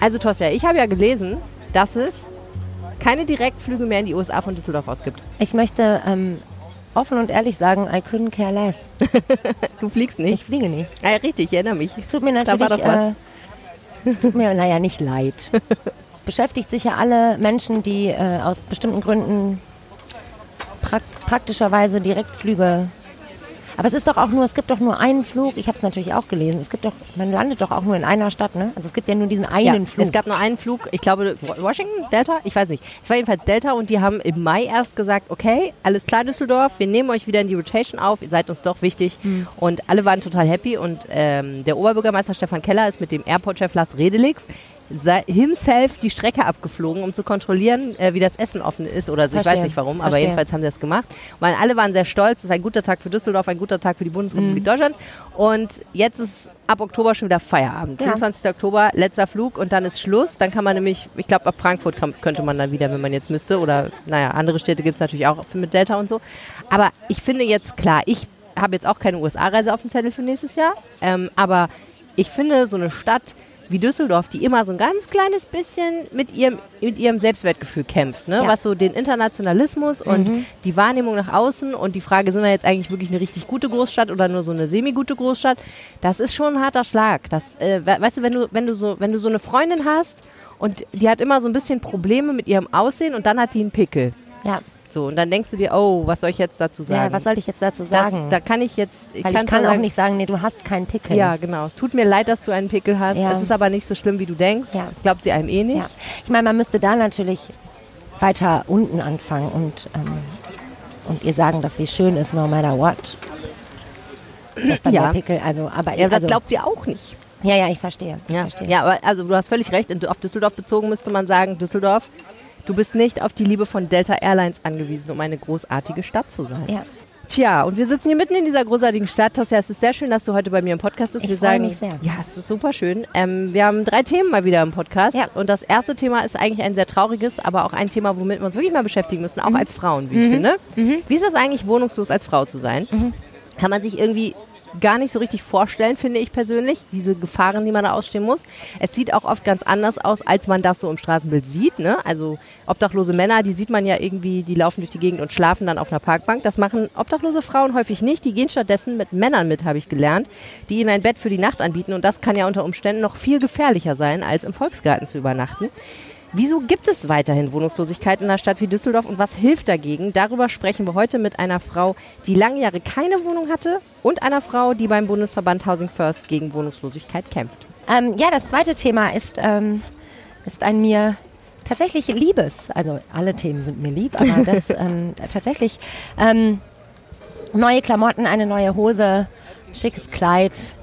Also Tosja, ich habe ja gelesen, dass es keine Direktflüge mehr in die USA von Düsseldorf aus gibt. Ich möchte ähm, offen und ehrlich sagen, I couldn't care less. du fliegst nicht? Ich fliege nicht. Ah, ja, richtig, ich erinnere mich. Es tut mir natürlich, da war doch was. Äh, es tut mir, naja, nicht leid. es beschäftigt sicher alle Menschen, die äh, aus bestimmten Gründen prak praktischerweise Direktflüge aber es ist doch auch nur, es gibt doch nur einen Flug. Ich habe es natürlich auch gelesen. Es gibt doch, man landet doch auch nur in einer Stadt, ne? Also es gibt ja nur diesen einen ja, Flug. Es gab nur einen Flug. Ich glaube Washington, Delta, ich weiß nicht. Es war jedenfalls Delta und die haben im Mai erst gesagt, okay, alles klar Düsseldorf, wir nehmen euch wieder in die Rotation auf. Ihr seid uns doch wichtig. Mhm. Und alle waren total happy und ähm, der Oberbürgermeister Stefan Keller ist mit dem Airport-Chef Lars Redelix himself die Strecke abgeflogen, um zu kontrollieren, äh, wie das Essen offen ist oder so. Verstehe. Ich weiß nicht warum, aber jedenfalls haben sie das gemacht. Weil alle waren sehr stolz. Es ist ein guter Tag für Düsseldorf, ein guter Tag für die Bundesrepublik mhm. Deutschland. Und jetzt ist ab Oktober schon wieder Feierabend. Ja. 25. Oktober, letzter Flug und dann ist Schluss. Dann kann man nämlich, ich glaube, ab Frankfurt kann, könnte man dann wieder, wenn man jetzt müsste. Oder naja, andere Städte gibt es natürlich auch mit Delta und so. Aber ich finde jetzt klar, ich habe jetzt auch keine USA-Reise auf dem Zettel für nächstes Jahr. Ähm, aber ich finde, so eine Stadt, wie Düsseldorf, die immer so ein ganz kleines bisschen mit ihrem, mit ihrem Selbstwertgefühl kämpft, ne? Ja. was so den Internationalismus mhm. und die Wahrnehmung nach außen und die Frage, sind wir jetzt eigentlich wirklich eine richtig gute Großstadt oder nur so eine semi-gute Großstadt, das ist schon ein harter Schlag. Das, äh, weißt du, wenn du, wenn du so, wenn du so eine Freundin hast und die hat immer so ein bisschen Probleme mit ihrem Aussehen und dann hat die einen Pickel. Ja. So, und dann denkst du dir, oh, was soll ich jetzt dazu sagen? Ja, was soll ich jetzt dazu sagen? Das, da kann ich jetzt. Ich, Weil ich kann sagen, auch nicht sagen, nee, du hast keinen Pickel. Ja, genau. Es tut mir leid, dass du einen Pickel hast. Ja. Es ist aber nicht so schlimm, wie du denkst. Ja. Das glaubt sie einem eh nicht. Ja. Ich meine, man müsste da natürlich weiter unten anfangen und, ähm, und ihr sagen, dass sie schön ist, no matter what. Das dann ja. der Pickel, also, aber ja, das also, glaubt sie auch nicht. Ja, ja, ich verstehe. Ja, verstehe. ja aber also du hast völlig recht. Auf Düsseldorf bezogen müsste man sagen, Düsseldorf Du bist nicht auf die Liebe von Delta Airlines angewiesen, um eine großartige Stadt zu sein. Ja. Tja, und wir sitzen hier mitten in dieser großartigen Stadt. Tosja, es ist sehr schön, dass du heute bei mir im Podcast bist. Ich wir sagen, mich sehr. Ja, es ist super schön. Ähm, wir haben drei Themen mal wieder im Podcast. Ja. Und das erste Thema ist eigentlich ein sehr trauriges, aber auch ein Thema, womit wir uns wirklich mal beschäftigen müssen, auch mhm. als Frauen, wie mhm. ich finde. Mhm. Wie ist es eigentlich, wohnungslos als Frau zu sein? Mhm. Kann man sich irgendwie gar nicht so richtig vorstellen, finde ich persönlich, diese Gefahren, die man da ausstehen muss. Es sieht auch oft ganz anders aus, als man das so im Straßenbild sieht. Ne? Also obdachlose Männer, die sieht man ja irgendwie, die laufen durch die Gegend und schlafen dann auf einer Parkbank. Das machen obdachlose Frauen häufig nicht. Die gehen stattdessen mit Männern mit, habe ich gelernt, die ihnen ein Bett für die Nacht anbieten. Und das kann ja unter Umständen noch viel gefährlicher sein, als im Volksgarten zu übernachten. Wieso gibt es weiterhin Wohnungslosigkeit in einer Stadt wie Düsseldorf und was hilft dagegen? Darüber sprechen wir heute mit einer Frau, die lange Jahre keine Wohnung hatte und einer Frau, die beim Bundesverband Housing First gegen Wohnungslosigkeit kämpft. Ähm, ja, das zweite Thema ist, ähm, ist ein mir tatsächlich liebes, also alle Themen sind mir lieb, aber das ähm, tatsächlich ähm, neue Klamotten, eine neue Hose, schickes Kleid,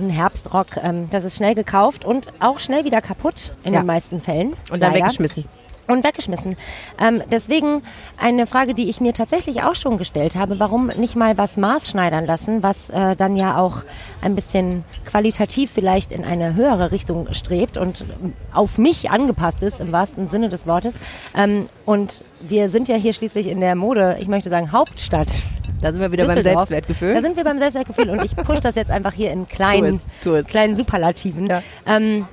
ein Herbstrock, ähm, das ist schnell gekauft und auch schnell wieder kaputt in ja. den meisten Fällen. Und dann leider. weggeschmissen. Und weggeschmissen. Ähm, deswegen eine Frage, die ich mir tatsächlich auch schon gestellt habe, warum nicht mal was maßschneidern lassen, was äh, dann ja auch ein bisschen qualitativ vielleicht in eine höhere Richtung strebt und auf mich angepasst ist, im wahrsten Sinne des Wortes. Ähm, und wir sind ja hier schließlich in der Mode, ich möchte sagen, Hauptstadt da sind wir wieder beim Selbstwertgefühl. Da sind wir beim Selbstwertgefühl und ich pushe das jetzt einfach hier in kleinen, tu es. kleinen Superlativen. Ja. Ähm,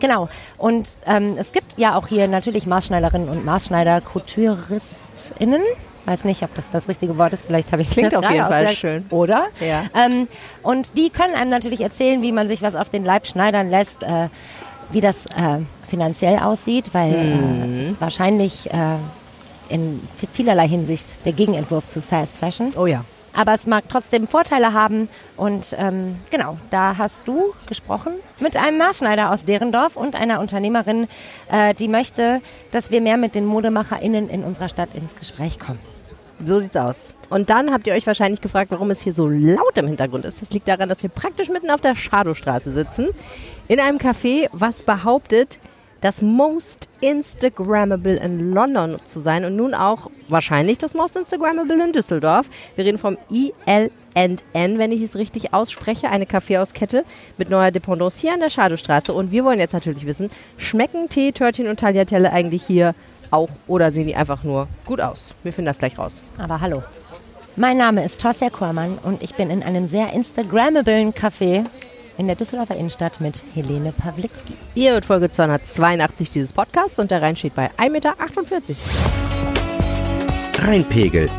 genau. Und ähm, es gibt ja auch hier natürlich Maßschneiderinnen und Maßschneider, KoutureistInnen. Weiß nicht, ob das das richtige Wort ist. Vielleicht habe ich Klingt auf jeden Fall schön. Oder? Ja. Ähm, und die können einem natürlich erzählen, wie man sich was auf den Leib schneidern lässt, äh, wie das äh, finanziell aussieht, weil mhm. äh, es ist wahrscheinlich äh, in vielerlei Hinsicht der Gegenentwurf zu Fast Fashion. Oh ja. Aber es mag trotzdem Vorteile haben. Und ähm, genau, da hast du gesprochen mit einem Maßschneider aus Derendorf und einer Unternehmerin, äh, die möchte, dass wir mehr mit den ModemacherInnen in unserer Stadt ins Gespräch kommen. So sieht's aus. Und dann habt ihr euch wahrscheinlich gefragt, warum es hier so laut im Hintergrund ist. Das liegt daran, dass wir praktisch mitten auf der Schadowstraße sitzen. In einem Café, was behauptet, das Most Instagrammable in London zu sein und nun auch wahrscheinlich das Most Instagrammable in Düsseldorf. Wir reden vom ILN, wenn ich es richtig ausspreche, eine Kaffeehauskette mit neuer Dependance hier an der Schadowstraße. Und wir wollen jetzt natürlich wissen, schmecken Tee, Törtchen und Tagliatelle eigentlich hier auch oder sehen die einfach nur gut aus? Wir finden das gleich raus. Aber hallo. Mein Name ist Tosja Kormann und ich bin in einem sehr Instagrammablen Café in der Düsseldorfer Innenstadt mit Helene Pawlitzki. Ihr hört Folge 282 dieses Podcasts und der Rhein steht bei 1,48 Meter. Rheinpegel.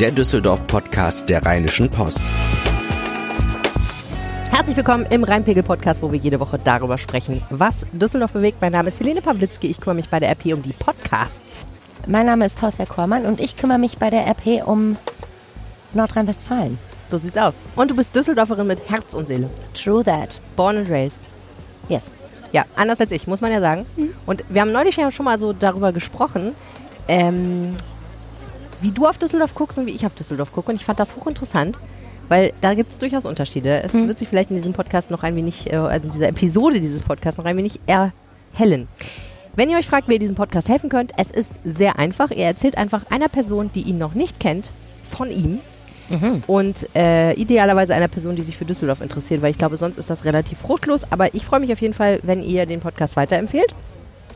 Der Düsseldorf-Podcast der Rheinischen Post. Herzlich willkommen im Rheinpegel-Podcast, wo wir jede Woche darüber sprechen, was Düsseldorf bewegt. Mein Name ist Helene Pawlitzki. Ich kümmere mich bei der RP um die Podcasts. Mein Name ist Thorsten Kormann und ich kümmere mich bei der RP um Nordrhein-Westfalen. So sieht's aus. Und du bist Düsseldorferin mit Herz und Seele. True that. Born and raised. Yes. Ja, anders als ich, muss man ja sagen. Und wir haben neulich ja schon mal so darüber gesprochen, ähm, wie du auf Düsseldorf guckst und wie ich auf Düsseldorf gucke. Und ich fand das hochinteressant, weil da gibt es durchaus Unterschiede. Es wird sich vielleicht in diesem Podcast noch ein wenig, äh, also in dieser Episode dieses Podcasts noch ein wenig erhellen. Wenn ihr euch fragt, wie ihr diesem Podcast helfen könnt, es ist sehr einfach. Ihr erzählt einfach einer Person, die ihn noch nicht kennt, von ihm. Und äh, idealerweise einer Person, die sich für Düsseldorf interessiert, weil ich glaube, sonst ist das relativ fruchtlos. Aber ich freue mich auf jeden Fall, wenn ihr den Podcast weiterempfehlt.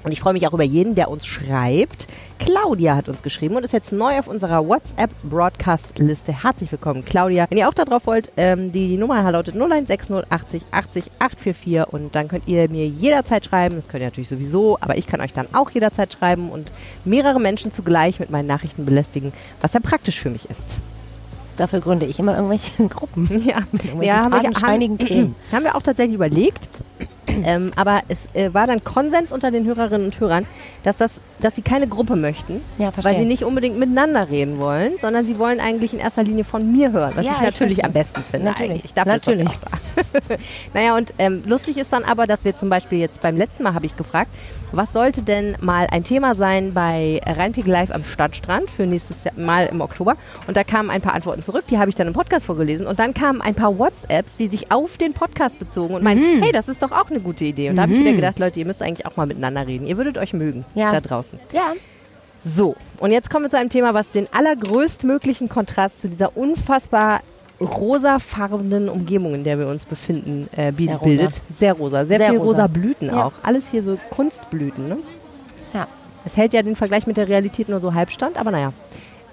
Und ich freue mich auch über jeden, der uns schreibt. Claudia hat uns geschrieben und ist jetzt neu auf unserer WhatsApp-Broadcast-Liste. Herzlich willkommen, Claudia. Wenn ihr auch da drauf wollt, ähm, die Nummer lautet 0160 80 80 844 und dann könnt ihr mir jederzeit schreiben. Das könnt ihr natürlich sowieso, aber ich kann euch dann auch jederzeit schreiben und mehrere Menschen zugleich mit meinen Nachrichten belästigen, was sehr praktisch für mich ist. Dafür gründe ich immer irgendwelche Gruppen. Ja, Irgendwelche ja haben, wir, haben, Themen. haben wir auch tatsächlich überlegt. Ähm, aber es äh, war dann Konsens unter den Hörerinnen und Hörern, dass, das, dass sie keine Gruppe möchten, Ja, weil sie nicht unbedingt miteinander reden wollen, sondern sie wollen eigentlich in erster Linie von mir hören, was Ja, ich ich natürlich verstehe. am besten finde. Natürlich. Eigentlich. Dafür Natürlich. Ist das ja da. naja, und ähm, lustig ist dann aber, dass wir zum Beispiel jetzt beim letzten Mal habe ich gefragt, was sollte denn mal ein Thema sein bei Rheinpegel Live am Stadtstrand für nächstes Mal im Oktober? Und da kamen ein paar Antworten zurück, die habe ich dann im Podcast vorgelesen. Und dann kamen ein paar WhatsApps, die sich auf den Podcast bezogen und meinten, Mhm. hey, das ist doch auch eine gute Idee. Und da habe ich wieder gedacht, Leute, ihr müsst eigentlich auch mal miteinander reden. Ihr würdet euch mögen Ja. da draußen. Ja. So, und jetzt kommen wir zu einem Thema, was den allergrößtmöglichen Kontrast zu dieser unfassbar rosafarbenen Umgebung, in der wir uns befinden, äh, bi- Sehr rosa. bildet. Sehr rosa. Sehr, Sehr viel rosa. rosa Blüten Ja. auch. Alles hier so Kunstblüten, ne? Ja. Es hält ja den Vergleich mit der Realität nur so halb stand, aber naja.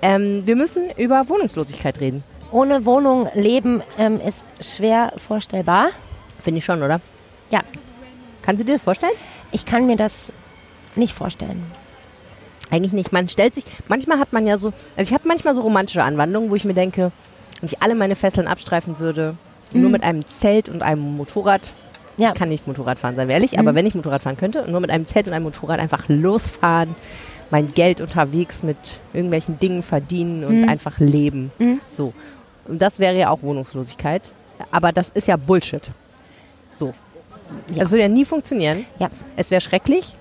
Ähm, wir müssen über Wohnungslosigkeit reden. Ohne Wohnung leben ähm, ist schwer vorstellbar. Finde ich schon, oder? Ja, Kannst du dir das vorstellen? ich kann mir das nicht vorstellen. Eigentlich nicht. Man stellt sich, manchmal hat man ja so, also ich habe manchmal so romantische Anwandlungen, wo ich mir denke, wenn ich alle meine Fesseln abstreifen würde, nur mit einem Zelt und einem Motorrad, Ja. ich kann nicht Motorrad fahren, seien wir ehrlich, aber wenn ich Motorrad fahren könnte, nur mit einem Zelt und einem Motorrad einfach losfahren, mein Geld unterwegs mit irgendwelchen Dingen verdienen und einfach leben. So. Und das wäre ja auch Wohnungslosigkeit. Aber das ist ja Bullshit. So. Das würde ja nie funktionieren. Ja. Es wäre schrecklich.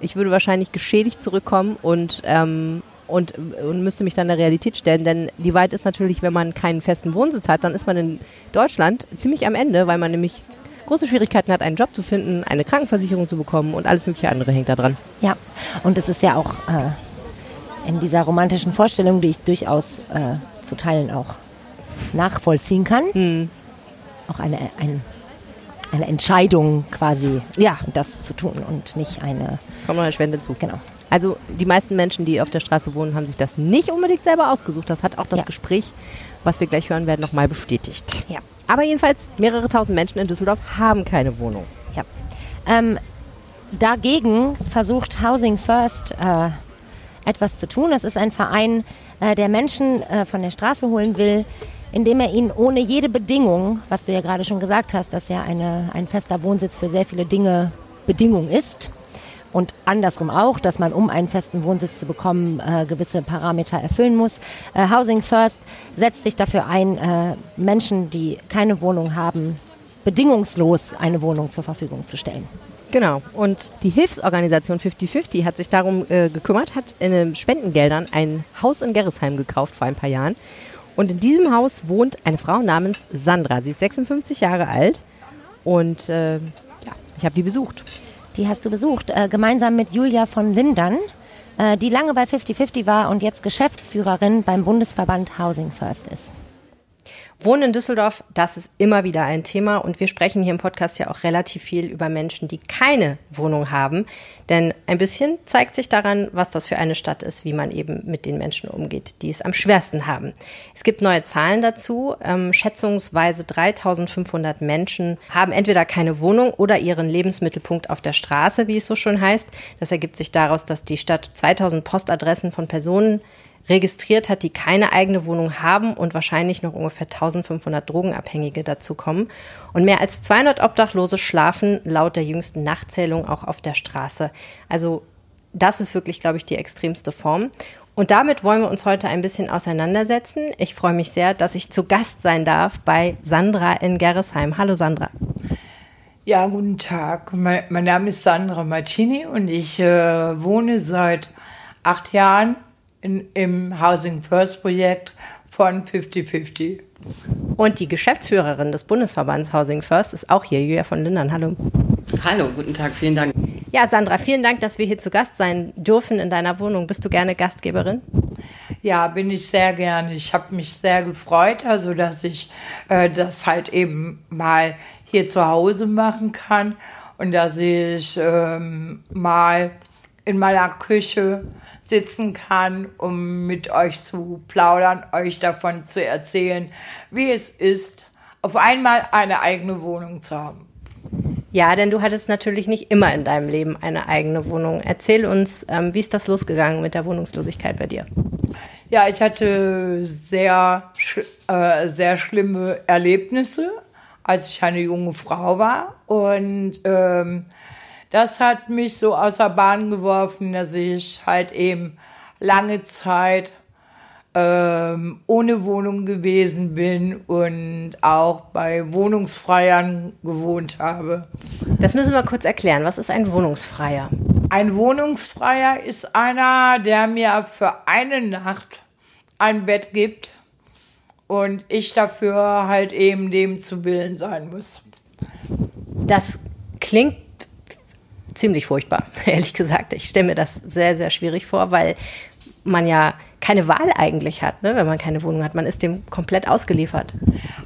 Ich würde wahrscheinlich geschädigt zurückkommen und, ähm, und, und müsste mich dann der Realität stellen. Denn die Wahrheit ist natürlich, wenn man keinen festen Wohnsitz hat, dann ist man in Deutschland ziemlich am Ende, weil man nämlich große Schwierigkeiten hat, einen Job zu finden, eine Krankenversicherung zu bekommen und alles mögliche andere hängt da dran. Ja, und es ist ja auch äh, in dieser romantischen Vorstellung, die ich durchaus äh, zu Teilen auch nachvollziehen kann, Hm. auch eine, ein, eine Entscheidung quasi, Ja. das zu tun und nicht eine, Kommt noch erschwerend hinzu. genau. Also die meisten Menschen, die auf der Straße wohnen, haben sich das nicht unbedingt selber ausgesucht. Das hat auch das Ja. Gespräch, was wir gleich hören werden, nochmal bestätigt. Ja. Aber jedenfalls, mehrere tausend Menschen in Düsseldorf haben keine Wohnung. Ja. Ähm, dagegen versucht Housing First äh, etwas zu tun. Es ist ein Verein, äh, der Menschen äh, von der Straße holen will, indem er ihnen ohne jede Bedingung, was du ja gerade schon gesagt hast, dass ja eine, ein fester Wohnsitz für sehr viele Dinge Bedingung ist. Und andersrum auch, dass man, um einen festen Wohnsitz zu bekommen, äh, gewisse Parameter erfüllen muss. Äh, Housing First setzt sich dafür ein, äh, Menschen, die keine Wohnung haben, bedingungslos eine Wohnung zur Verfügung zu stellen. Genau. Und die Hilfsorganisation 5050 hat sich darum äh, gekümmert, hat in den Spendengeldern ein Haus in Gerresheim gekauft vor ein paar Jahren. Und in diesem Haus wohnt eine Frau namens Sandra. Sie ist 56 Jahre alt und äh, ja, ich habe die besucht. Die hast du besucht, äh, gemeinsam mit Julia von Lindern, äh, die lange bei 5050 war und jetzt Geschäftsführerin beim Bundesverband Housing First ist. Wohnen in Düsseldorf, das ist immer wieder ein Thema und wir sprechen hier im Podcast ja auch relativ viel über Menschen, die keine Wohnung haben. Denn ein bisschen zeigt sich daran, was das für eine Stadt ist, wie man eben mit den Menschen umgeht, die es am schwersten haben. Es gibt neue Zahlen dazu. Ähm, schätzungsweise 3500 Menschen haben entweder keine Wohnung oder ihren Lebensmittelpunkt auf der Straße, wie es so schon heißt. Das ergibt sich daraus, dass die Stadt 2000 Postadressen von Personen registriert hat, die keine eigene Wohnung haben und wahrscheinlich noch ungefähr 1500 Drogenabhängige dazu kommen. Und mehr als 200 Obdachlose schlafen laut der jüngsten Nachtzählung auch auf der Straße. Also das ist wirklich, glaube ich, die extremste Form. Und damit wollen wir uns heute ein bisschen auseinandersetzen. Ich freue mich sehr, dass ich zu Gast sein darf bei Sandra in Gerresheim. Hallo Sandra. Ja, guten Tag. Mein, mein Name ist Sandra Martini und ich äh, wohne seit acht Jahren in, im Housing First Projekt von 50-50. Und die Geschäftsführerin des Bundesverbands Housing First ist auch hier, Julia von Lindern. Hallo. Hallo, guten Tag, vielen Dank. Ja, Sandra, vielen Dank, dass wir hier zu Gast sein dürfen in deiner Wohnung. Bist du gerne Gastgeberin? Ja, bin ich sehr gerne. Ich habe mich sehr gefreut, also dass ich äh, das halt eben mal hier zu Hause machen kann und dass ich ähm, mal in meiner Küche sitzen kann, um mit euch zu plaudern, euch davon zu erzählen, wie es ist, auf einmal eine eigene Wohnung zu haben. Ja, denn du hattest natürlich nicht immer in deinem Leben eine eigene Wohnung. Erzähl uns, ähm, wie ist das losgegangen mit der Wohnungslosigkeit bei dir? Ja, ich hatte sehr, äh, sehr schlimme Erlebnisse, als ich eine junge Frau war. Und ähm, das hat mich so außer Bahn geworfen, dass ich halt eben lange Zeit ähm, ohne Wohnung gewesen bin und auch bei Wohnungsfreiern gewohnt habe. Das müssen wir kurz erklären. Was ist ein Wohnungsfreier? Ein Wohnungsfreier ist einer, der mir für eine Nacht ein Bett gibt und ich dafür halt eben dem zu Willen sein muss. Das klingt ziemlich furchtbar, ehrlich gesagt. Ich stelle mir das sehr, sehr schwierig vor, weil man ja keine Wahl eigentlich hat, ne, wenn man keine Wohnung hat. Man ist dem komplett ausgeliefert.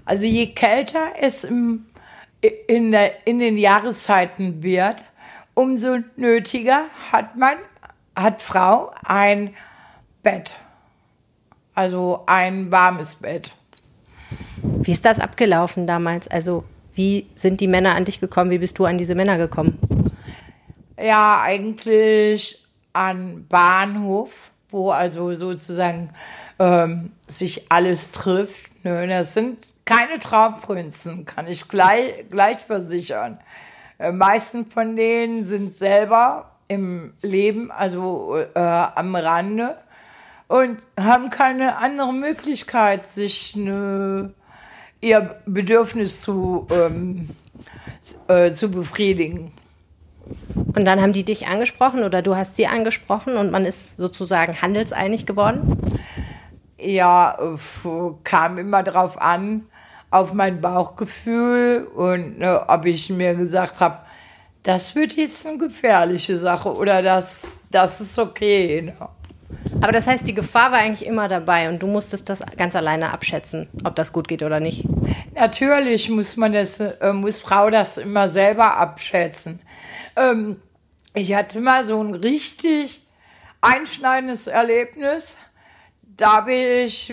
Also je kälter es im, in, der, in den Jahreszeiten wird, umso nötiger hat man, hat Frau ein Bett. Also ein warmes Bett. Wie ist das abgelaufen damals? Also wie sind die Männer an dich gekommen? Wie bist du an diese Männer gekommen? Ja, eigentlich an Bahnhof, wo also sozusagen ähm, sich alles trifft. Ne? Das sind keine Traumprinzen, kann ich gleich, gleich versichern. Äh, meisten von denen sind selber im Leben, also äh, am Rande und haben keine andere Möglichkeit, sich eine, ihr Bedürfnis zu, ähm, äh, zu befriedigen. Und dann haben die dich angesprochen oder du hast sie angesprochen und man ist sozusagen handelseinig geworden? Ja, kam immer drauf an, auf mein Bauchgefühl und ne, ob ich mir gesagt habe, das wird jetzt eine gefährliche Sache oder das, das ist okay. Ne? Aber das heißt, die Gefahr war eigentlich immer dabei und du musstest das ganz alleine abschätzen, ob das gut geht oder nicht. Natürlich muss man das, äh, muss Frau das immer selber abschätzen. Ähm, ich hatte mal so ein richtig einschneidendes Erlebnis. Da ich,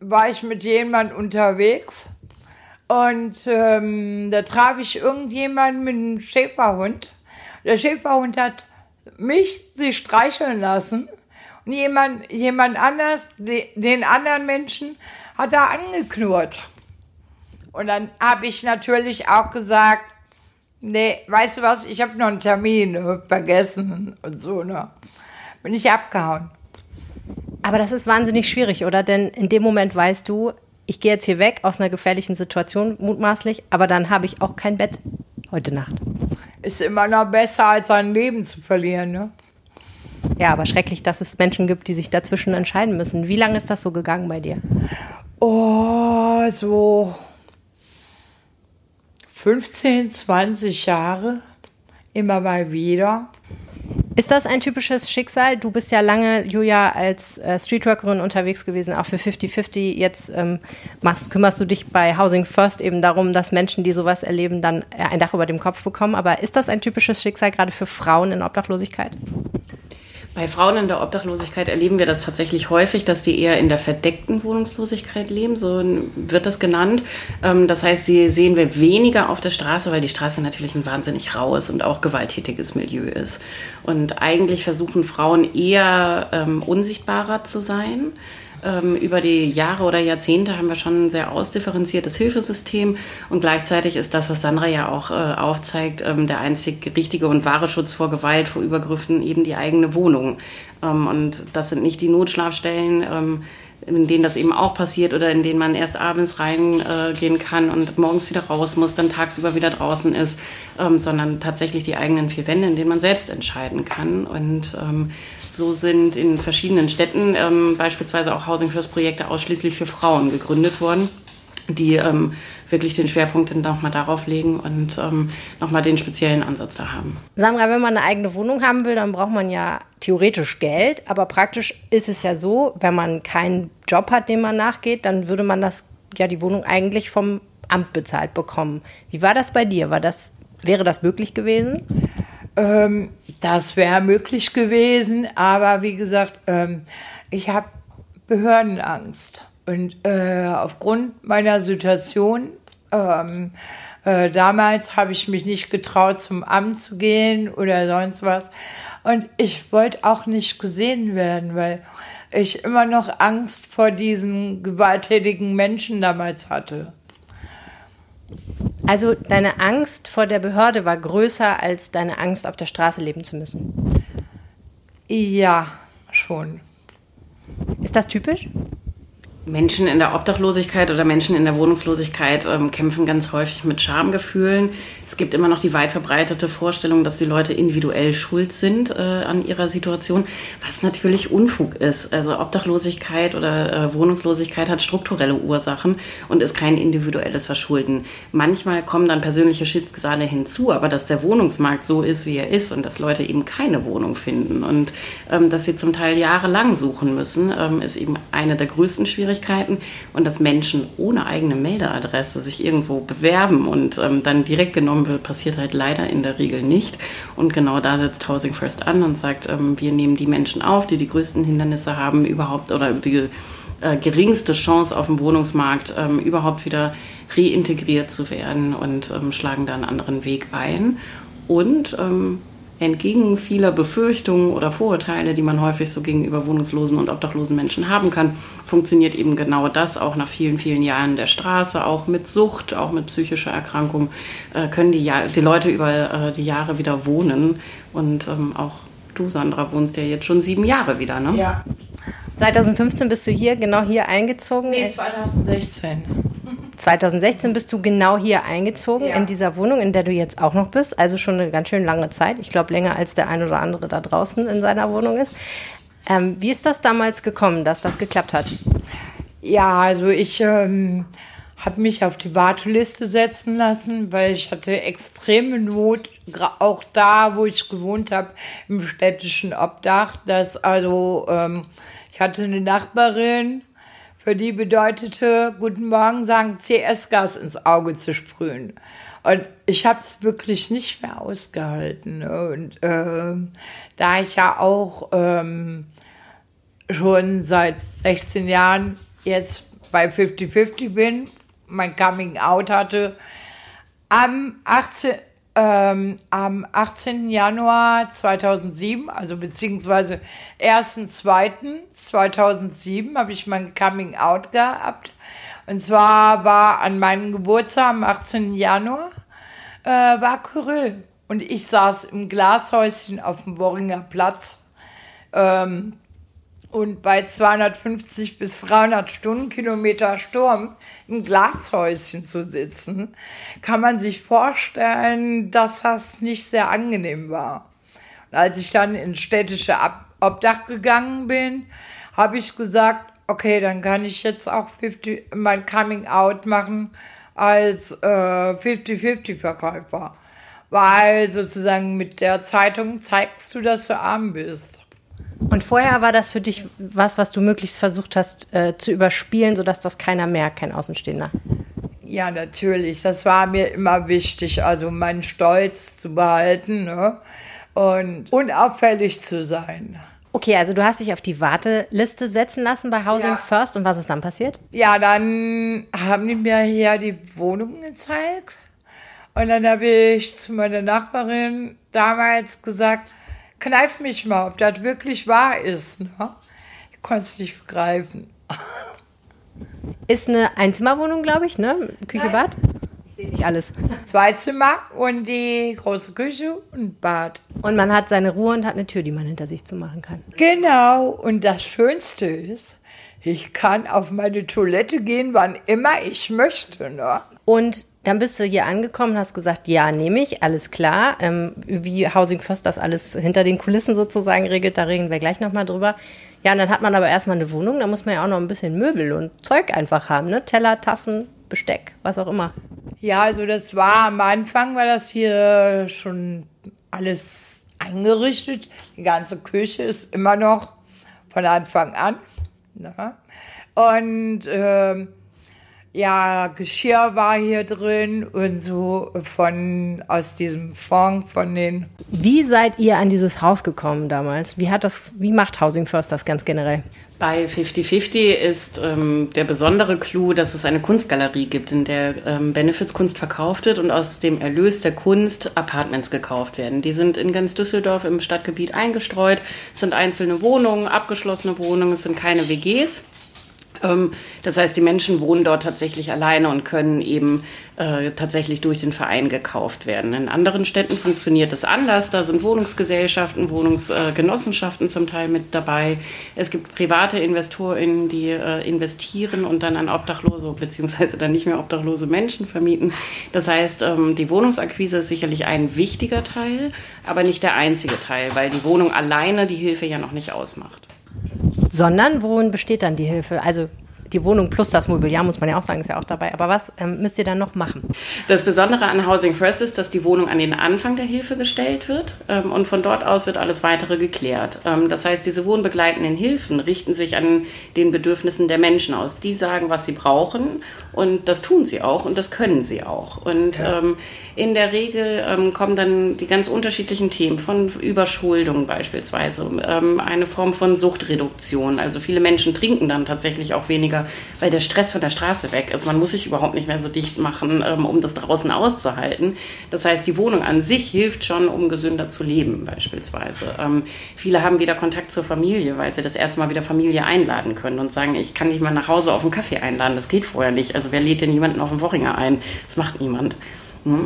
war ich mit jemandem unterwegs und ähm, da traf ich irgendjemanden mit einem Schäferhund. Der Schäferhund hat mich sie streicheln lassen und jemand, jemand anders, de, den anderen Menschen, hat er angeknurrt. Und dann habe ich natürlich auch gesagt, nee, weißt du was, ich habe noch einen Termin ne, vergessen und so, ne? Bin ich abgehauen. Aber das ist wahnsinnig schwierig, oder? Denn in dem Moment weißt du, ich gehe jetzt hier weg aus einer gefährlichen Situation, mutmaßlich, aber dann habe ich auch kein Bett heute Nacht. Ist immer noch besser, als sein Leben zu verlieren, ne? Ja, aber schrecklich, dass es Menschen gibt, die sich dazwischen entscheiden müssen. Wie lange ist das so gegangen bei dir? Oh, so 15, 20 Jahre, immer mal wieder. Ist das ein typisches Schicksal? Du bist ja lange, Julia, als äh, Streetworkerin unterwegs gewesen, auch für 50-50. Jetzt ähm, machst, kümmerst du dich bei Housing First eben darum, dass Menschen, die sowas erleben, dann äh, ein Dach über dem Kopf bekommen. Aber ist das ein typisches Schicksal gerade für Frauen in Obdachlosigkeit? Bei Frauen in der Obdachlosigkeit erleben wir das tatsächlich häufig, dass die eher in der verdeckten Wohnungslosigkeit leben, so wird das genannt. Ähm, das heißt, sie sehen wir weniger auf der Straße, weil die Straße natürlich ein wahnsinnig raues und auch gewalttätiges Milieu ist. Und eigentlich versuchen Frauen eher ähm, unsichtbarer zu sein ähm, über die Jahre oder Jahrzehnte haben wir schon ein sehr ausdifferenziertes Hilfesystem und gleichzeitig ist das, was Sandra ja auch äh, aufzeigt, ähm, der einzig richtige und wahre Schutz vor Gewalt, vor Übergriffen eben die eigene Wohnung. Ähm, und das sind nicht die Notschlafstellen, ähm, in denen das eben auch passiert oder in denen man erst abends reingehen äh, kann und morgens wieder raus muss, dann tagsüber wieder draußen ist, ähm, sondern tatsächlich die eigenen vier Wände, in denen man selbst entscheiden kann. Und ähm, so sind in verschiedenen Städten ähm, beispielsweise auch Housing First Projekte ausschließlich für Frauen gegründet worden die ähm, wirklich den Schwerpunkt dann nochmal darauf legen und ähm, nochmal den speziellen Ansatz da haben. Sandra, wenn man eine eigene Wohnung haben will, dann braucht man ja theoretisch Geld, aber praktisch ist es ja so, wenn man keinen Job hat, dem man nachgeht, dann würde man das ja die Wohnung eigentlich vom Amt bezahlt bekommen. Wie war das bei dir? War das, wäre das möglich gewesen? Ähm, das wäre möglich gewesen, aber wie gesagt, ähm, ich habe Behördenangst. Und äh, aufgrund meiner Situation, ähm, äh, damals habe ich mich nicht getraut, zum Amt zu gehen oder sonst was. Und ich wollte auch nicht gesehen werden, weil ich immer noch Angst vor diesen gewalttätigen Menschen damals hatte. Also deine Angst vor der Behörde war größer als deine Angst, auf der Straße leben zu müssen? Ja, schon. Ist das typisch? Menschen in der Obdachlosigkeit oder Menschen in der Wohnungslosigkeit ähm, kämpfen ganz häufig mit Schamgefühlen. Es gibt immer noch die weit verbreitete Vorstellung, dass die Leute individuell schuld sind äh, an ihrer Situation, was natürlich Unfug ist. Also Obdachlosigkeit oder äh, Wohnungslosigkeit hat strukturelle Ursachen und ist kein individuelles Verschulden. Manchmal kommen dann persönliche Schicksale hinzu, aber dass der Wohnungsmarkt so ist, wie er ist und dass Leute eben keine Wohnung finden und ähm, dass sie zum Teil jahrelang suchen müssen, ähm, ist eben eine der größten Schwierigkeiten Schwierigkeiten und dass Menschen ohne eigene Meldeadresse sich irgendwo bewerben und ähm, dann direkt genommen wird, passiert halt leider in der Regel nicht. Und genau da setzt Housing First an und sagt, ähm, wir nehmen die Menschen auf, die die größten Hindernisse haben überhaupt oder die äh, geringste Chance auf dem Wohnungsmarkt ähm, überhaupt wieder reintegriert zu werden und ähm, schlagen da einen anderen Weg ein. Und ähm, entgegen vieler Befürchtungen oder Vorurteile, die man häufig so gegenüber wohnungslosen und obdachlosen Menschen haben kann, funktioniert eben genau das auch nach vielen, vielen Jahren der Straße, auch mit Sucht, auch mit psychischer Erkrankung, äh, können die, die Leute über äh, die Jahre wieder wohnen. Und ähm, auch du, Sandra, wohnst ja jetzt schon sieben Jahre wieder, ne? Ja. 2015 bist du hier, genau hier eingezogen? Nee, 2016. 2016 bist du genau hier eingezogen, ja. in dieser Wohnung, in der du jetzt auch noch bist. Also schon eine ganz schön lange Zeit. Ich glaube, länger als der ein oder andere da draußen in seiner Wohnung ist. Ähm, wie ist das damals gekommen, dass das geklappt hat? Ja, also ich ähm, habe mich auf die Warteliste setzen lassen, weil ich hatte extreme Not, auch da, wo ich gewohnt habe, im städtischen Obdach. Dass also ähm, ich hatte eine Nachbarin, für die bedeutete, guten Morgen sagen, CS-Gas ins Auge zu sprühen. Und ich habe es wirklich nicht mehr ausgehalten. Und äh, da ich ja auch ähm, schon seit 16 Jahren jetzt bei 50-50 bin, mein Coming Out hatte, am 18, ähm, am 18. Januar 2007, also beziehungsweise 1.2.2007 habe ich mein Coming Out gehabt. Und zwar war an meinem Geburtstag am 18. Januar, äh, war Kyrill. Und ich saß im Glashäuschen auf dem Worringer Platz. Ähm, und bei 250 bis 300 Stundenkilometer Sturm im Glashäuschen zu sitzen, kann man sich vorstellen, dass das nicht sehr angenehm war. Und als ich dann ins städtische Obdach gegangen bin, habe ich gesagt, okay, dann kann ich jetzt auch 50, mein Coming Out machen als 50-50 äh, weil sozusagen mit der Zeitung zeigst du, dass du arm bist. Und vorher war das für dich was, was du möglichst versucht hast äh, zu überspielen, sodass das keiner merkt, kein Außenstehender. Ja, natürlich. Das war mir immer wichtig, also meinen Stolz zu behalten ne? und unauffällig zu sein. Okay, also du hast dich auf die Warteliste setzen lassen bei Housing Ja. First und was ist dann passiert? Ja, dann haben die mir hier die Wohnung gezeigt. Und dann habe ich zu meiner Nachbarin damals gesagt, kneif mich mal, ob das wirklich wahr ist. Ne? Ich konnte es nicht begreifen. Ist eine Einzimmerwohnung, glaube ich, ne? Küche, Bad? Ich sehe nicht alles. Zwei Zimmer und die große Küche und Bad. Und man hat seine Ruhe und hat eine Tür, die man hinter sich zumachen kann. Genau, und das Schönste ist, ich kann auf meine Toilette gehen, wann immer ich möchte. Ne? Und dann bist du hier angekommen und hast gesagt, ja, nehme ich, alles klar. Ähm, wie Housing First das alles hinter den Kulissen sozusagen regelt, da reden wir gleich nochmal drüber. Ja, und dann hat man aber erstmal eine Wohnung, da muss man ja auch noch ein bisschen Möbel und Zeug einfach haben, ne? Teller, Tassen, Besteck, was auch immer. Ja, also das war am Anfang war das hier schon alles eingerichtet. Die ganze Küche ist immer noch von Anfang an. Ne? Und ähm, ja, Geschirr war hier drin und so von aus diesem Fond von den Wie seid ihr an dieses Haus gekommen damals? Wie hat das, wie macht Housing First das ganz generell? Bei 50-50 ist ähm, der besondere Clou, dass es eine Kunstgalerie gibt, in der ähm, Benefits Kunst verkauft wird und aus dem Erlös der Kunst Apartments gekauft werden. Die sind in ganz Düsseldorf im Stadtgebiet eingestreut. Es sind einzelne Wohnungen, abgeschlossene Wohnungen, es sind keine WGs. Ähm, Das heißt, die Menschen wohnen dort tatsächlich alleine und können eben äh, tatsächlich durch den Verein gekauft werden. In anderen Städten funktioniert das anders. Da sind Wohnungsgesellschaften, Wohnungsgenossenschaften zum Teil mit dabei. Es gibt private InvestorInnen, die äh, investieren und dann an Obdachlose beziehungsweise dann nicht mehr obdachlose Menschen vermieten. Das heißt, ähm, die Wohnungsakquise ist sicherlich ein wichtiger Teil, aber nicht der einzige Teil, weil die Wohnung alleine die Hilfe ja noch nicht ausmacht. Sondern worin besteht dann die Hilfe? Also die Wohnung plus das Mobiliar, muss man ja auch sagen, ist ja auch dabei. Aber was ähm, müsst ihr dann noch machen? Das Besondere an Housing First ist, dass die Wohnung an den Anfang der Hilfe gestellt wird ähm, und von dort aus wird alles weitere geklärt. Ähm, das heißt, diese wohnbegleitenden Hilfen richten sich an den Bedürfnissen der Menschen aus. Die sagen, was sie brauchen und das tun sie auch und das können sie auch. Und ähm, in der Regel ähm, kommen dann die ganz unterschiedlichen Themen von Überschuldung beispielsweise, ähm, eine Form von Suchtreduktion. Also viele Menschen trinken dann tatsächlich auch weniger, weil der Stress von der Straße weg ist. Man muss sich überhaupt nicht mehr so dicht machen, ähm, um das draußen auszuhalten. Das heißt, die Wohnung an sich hilft schon, um gesünder zu leben beispielsweise. Ähm, viele haben wieder Kontakt zur Familie, weil sie das erste Mal wieder Familie einladen können und sagen, ich kann dich mal nach Hause auf einen Kaffee einladen. Das geht vorher nicht. Also wer lädt denn jemanden auf den Worringer ein? Das macht niemand.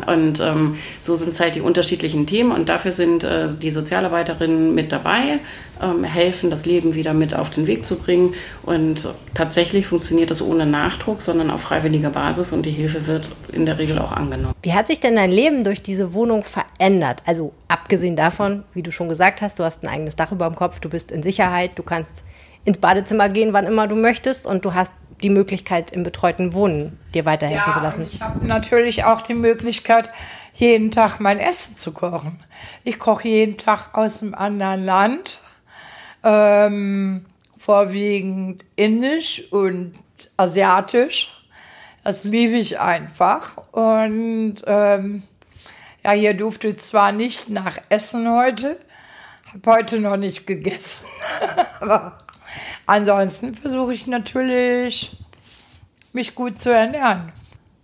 Und ähm, so sind es halt die unterschiedlichen Themen und dafür sind äh, die Sozialarbeiterinnen mit dabei, ähm, helfen, das Leben wieder mit auf den Weg zu bringen. Und tatsächlich funktioniert das ohne Nachdruck, sondern auf freiwilliger Basis und die Hilfe wird in der Regel auch angenommen. Wie hat sich denn dein Leben durch diese Wohnung verändert? Also abgesehen davon, wie du schon gesagt hast, du hast ein eigenes Dach über dem Kopf, du bist in Sicherheit, du kannst ins Badezimmer gehen, wann immer du möchtest und du hast die Möglichkeit, im betreuten Wohnen dir weiterhelfen zu lassen. ich habe natürlich auch die Möglichkeit, jeden Tag mein Essen zu kochen. Ich koche jeden Tag aus einem anderen Land, ähm, vorwiegend indisch und asiatisch. Das liebe ich einfach. Und ähm, ja, hier durfte zwar nicht nach Essen heute, habe heute noch nicht gegessen, aber ansonsten versuche ich natürlich, mich gut zu ernähren.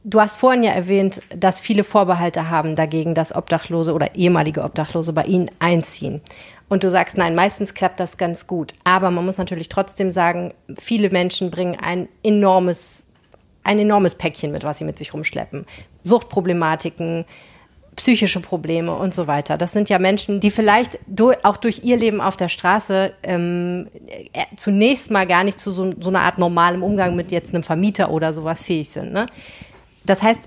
Du hast vorhin ja erwähnt, dass viele Vorbehalte haben dagegen, dass Obdachlose oder ehemalige Obdachlose bei ihnen einziehen. Und du sagst, nein, meistens klappt das ganz gut. Aber man muss natürlich trotzdem sagen, viele Menschen bringen ein enormes, ein enormes Päckchen mit, was sie mit sich rumschleppen. Suchtproblematiken, psychische Probleme und so weiter. Das sind ja Menschen, die vielleicht durch, auch durch ihr Leben auf der Straße ähm, äh, zunächst mal gar nicht zu so, so einer Art normalem Umgang mit jetzt einem Vermieter oder sowas fähig sind. Ne? Das heißt,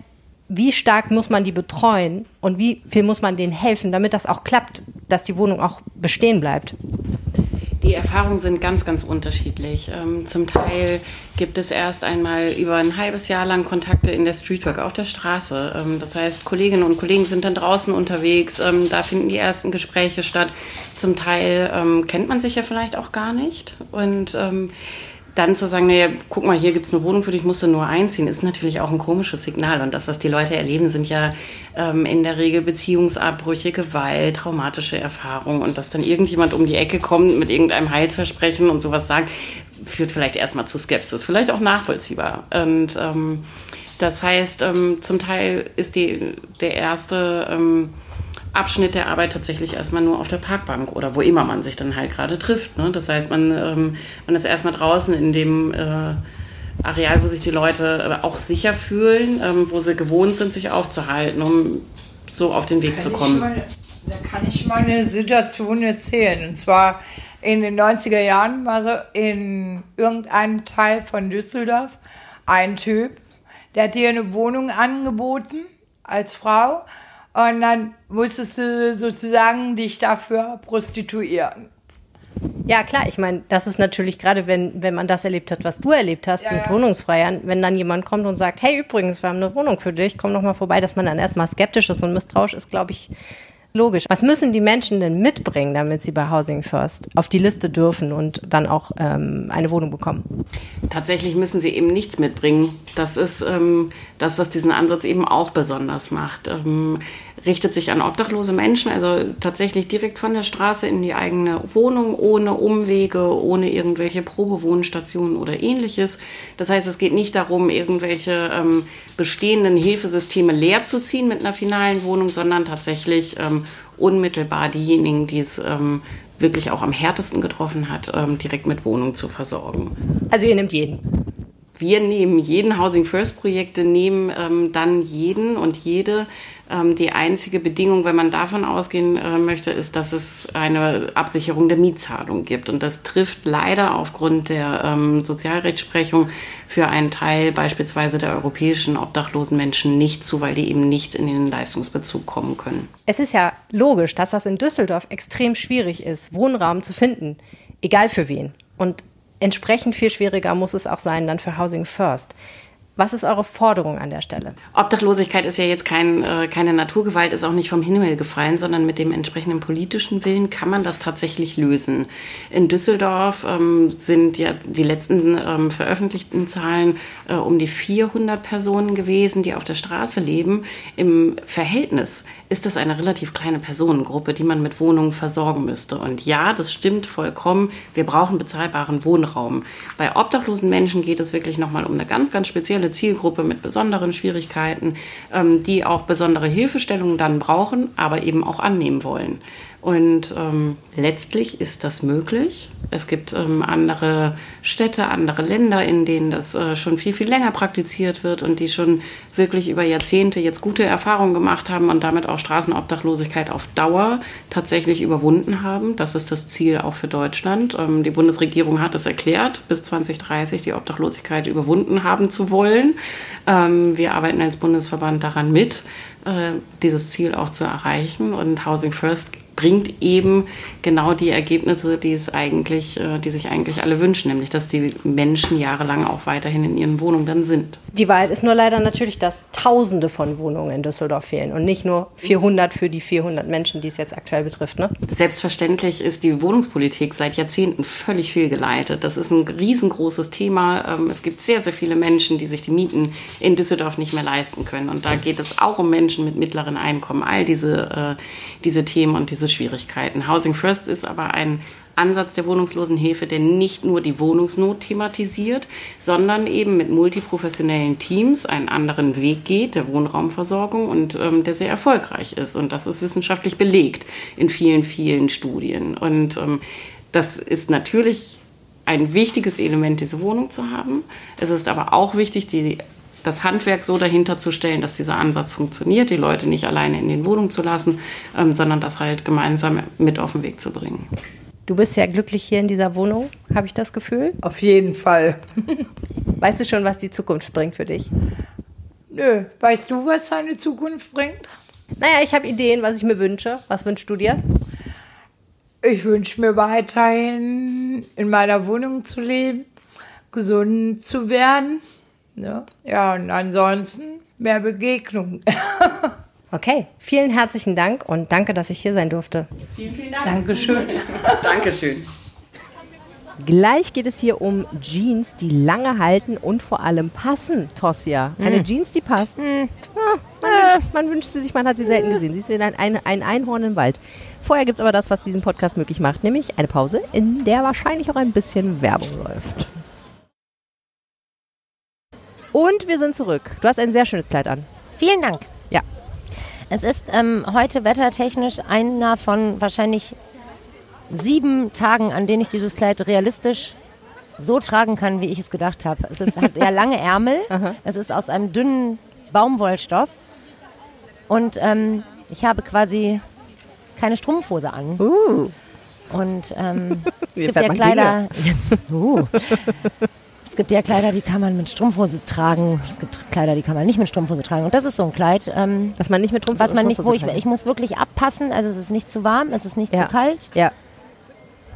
wie stark muss man die betreuen und wie viel muss man denen helfen, damit das auch klappt, dass die Wohnung auch bestehen bleibt? Die Erfahrungen sind ganz, ganz unterschiedlich. Ähm, zum Teil gibt es erst einmal über ein halbes Jahr lang Kontakte in der Streetwork auf der Straße. Ähm, das heißt, Kolleginnen und Kollegen sind dann draußen unterwegs, ähm, da finden die ersten Gespräche statt. Zum Teil kennt man sich ja vielleicht auch gar nicht. Und dann zu sagen, naja, guck mal, hier gibt es eine Wohnung für dich, musst du nur einziehen, ist natürlich auch ein komisches Signal. Und das, was die Leute erleben, sind ja ähm, in der Regel Beziehungsabbrüche, Gewalt, traumatische Erfahrungen. Und dass dann irgendjemand um die Ecke kommt mit irgendeinem Heilsversprechen und sowas sagt, führt vielleicht erstmal zu Skepsis, vielleicht auch nachvollziehbar. Und ähm, das heißt, ähm, zum Teil ist die, der erste ähm, Abschnitt der Arbeit tatsächlich erstmal nur auf der Parkbank oder wo immer man sich dann halt gerade trifft. Ne? Das heißt, man, ähm, man ist erstmal draußen in dem äh, Areal, wo sich die Leute äh, auch sicher fühlen, ähm, wo sie gewohnt sind, sich aufzuhalten, um so auf den Weg kann zu kommen. Mal, da kann ich mal eine Situation erzählen. Und zwar in den 90er Jahren war so in irgendeinem Teil von Düsseldorf ein Typ, der hat dir eine Wohnung angeboten als Frau und dann musstest du sozusagen dich dafür prostituieren. Ja, klar, ich meine, das ist natürlich gerade, wenn, wenn man das erlebt hat, was du erlebt hast ja, mit ja. Wohnungsfreiern, wenn dann jemand kommt und sagt, hey, übrigens, wir haben eine Wohnung für dich, komm doch mal vorbei, dass man dann erstmal skeptisch ist und misstrauisch ist, glaube ich, logisch. Was müssen die Menschen denn mitbringen, damit sie bei Housing First auf die Liste dürfen und dann auch ähm, eine Wohnung bekommen? Tatsächlich müssen sie eben nichts mitbringen. Das ist ähm, das, was diesen Ansatz eben auch besonders macht. Ähm, richtet sich an obdachlose Menschen, also tatsächlich direkt von der Straße in die eigene Wohnung, ohne Umwege, ohne irgendwelche Probewohnstationen oder ähnliches. Das heißt, es geht nicht darum, irgendwelche ähm, bestehenden Hilfesysteme leer zu ziehen mit einer finalen Wohnung, sondern tatsächlich ähm, unmittelbar diejenigen, die es ähm, wirklich auch am härtesten getroffen hat, ähm, direkt mit Wohnung zu versorgen. Also ihr nehmt jeden? Wir nehmen jeden Housing First Projekte, nehmen ähm, dann jeden und jede, die einzige Bedingung, wenn man davon ausgehen äh, möchte, ist, dass es eine Absicherung der Mietzahlung gibt. Und das trifft leider aufgrund der ähm, Sozialrechtsprechung für einen Teil beispielsweise der europäischen obdachlosen Menschen nicht zu, weil die eben nicht in den Leistungsbezug kommen können. Es ist ja logisch, dass das in Düsseldorf extrem schwierig ist, Wohnraum zu finden, egal für wen. Und entsprechend viel schwieriger muss es auch sein dann für Housing First. Was ist eure Forderung an der Stelle? Obdachlosigkeit ist ja jetzt kein, äh, keine Naturgewalt, ist auch nicht vom Himmel gefallen, sondern mit dem entsprechenden politischen Willen kann man das tatsächlich lösen. In Düsseldorf ähm, sind ja die letzten ähm, veröffentlichten Zahlen äh, um die 400 Personen gewesen, die auf der Straße leben. Im Verhältnis ist das eine relativ kleine Personengruppe, die man mit Wohnungen versorgen müsste. Und ja, das stimmt vollkommen. Wir brauchen bezahlbaren Wohnraum. Bei obdachlosen Menschen geht es wirklich nochmal um eine ganz, ganz spezielle Zielgruppe mit besonderen Schwierigkeiten, ähm, die auch besondere Hilfestellungen dann brauchen, aber eben auch annehmen wollen. Und ähm, letztlich ist das möglich. Es gibt ähm, andere Städte, andere Länder, in denen das äh, schon viel, viel länger praktiziert wird und die schon wirklich über Jahrzehnte jetzt gute Erfahrungen gemacht haben und damit auch Straßenobdachlosigkeit auf Dauer tatsächlich überwunden haben. Das ist das Ziel auch für Deutschland. Ähm, die Bundesregierung hat es erklärt, bis 2030 die Obdachlosigkeit überwunden haben zu wollen. Ähm, wir arbeiten als Bundesverband daran mit, äh, dieses Ziel auch zu erreichen. Und Housing First bringt eben genau die Ergebnisse, die es eigentlich, äh, die sich eigentlich alle wünschen, nämlich dass die Menschen jahrelang auch weiterhin in ihren Wohnungen dann sind. Die Wahrheit ist nur leider natürlich, dass Tausende von Wohnungen in Düsseldorf fehlen und nicht nur 400 für die 400 Menschen, die es jetzt aktuell betrifft. Ne? Selbstverständlich ist die Wohnungspolitik seit Jahrzehnten völlig fehlgeleitet. Das ist ein riesengroßes Thema. Ähm, es gibt sehr, sehr viele Menschen, die sich die Mieten in Düsseldorf nicht mehr leisten können. Und da geht es auch um Menschen mit mittleren Einkommen. All diese, äh, diese Themen und diese Schwierigkeiten. Housing First ist aber ein Ansatz der Wohnungslosenhilfe, der nicht nur die Wohnungsnot thematisiert, sondern eben mit multiprofessionellen Teams einen anderen Weg geht, der Wohnraumversorgung und ähm, der sehr erfolgreich ist. Und das ist wissenschaftlich belegt in vielen, vielen Studien. Und ähm, das ist natürlich ein wichtiges Element, diese Wohnung zu haben. Es ist aber auch wichtig, die das Handwerk so dahinter zu stellen, dass dieser Ansatz funktioniert, die Leute nicht alleine in den Wohnungen zu lassen, ähm, sondern das halt gemeinsam mit auf den Weg zu bringen. Du bist ja glücklich hier in dieser Wohnung, habe ich das Gefühl? Auf jeden Fall. weißt du schon, was die Zukunft bringt für dich? Nö, weißt du, was deine Zukunft bringt? Naja, ich habe Ideen, was ich mir wünsche. Was wünschst du dir? ich wünsche mir weiterhin in meiner Wohnung zu leben, gesund zu werden. Ne? Ja, und ansonsten mehr Begegnungen. Okay, vielen herzlichen Dank und danke, dass ich hier sein durfte. Vielen, vielen Dank. Dankeschön. Dankeschön. Gleich geht es hier um Jeans, die lange halten und vor allem passen, Tosja. Eine Jeans, die passt. Ah, man, man wünscht sie sich, man hat sie selten gesehen. Sie ist wie ein, ein, ein Einhorn im Wald. Vorher gibt es aber das, was diesen Podcast möglich macht, nämlich eine Pause, in der wahrscheinlich auch ein bisschen Werbung läuft. Und wir sind zurück. Du hast ein sehr schönes Kleid an. Vielen Dank. Ja. Es ist ähm, heute wettertechnisch einer von wahrscheinlich sieben Tagen, an denen ich dieses Kleid realistisch so tragen kann, wie ich es gedacht habe. Es ist, hat ja lange Ärmel. es ist aus einem dünnen Baumwollstoff. Und ähm, ich habe quasi keine Strumpfhose an. Uh. Und ähm, es gibt ja Kleider. uh. Es gibt ja Kleider, die kann man mit Strumpfhose tragen. Es gibt Kleider, die kann man nicht mit Strumpfhose tragen. Und das ist so ein Kleid, ähm, Dass man nicht mit Strumpf was man nicht, wo ich, Strumpfhose ich muss wirklich abpassen. Also es ist nicht zu warm, es ist nicht Ja. zu kalt. Ja.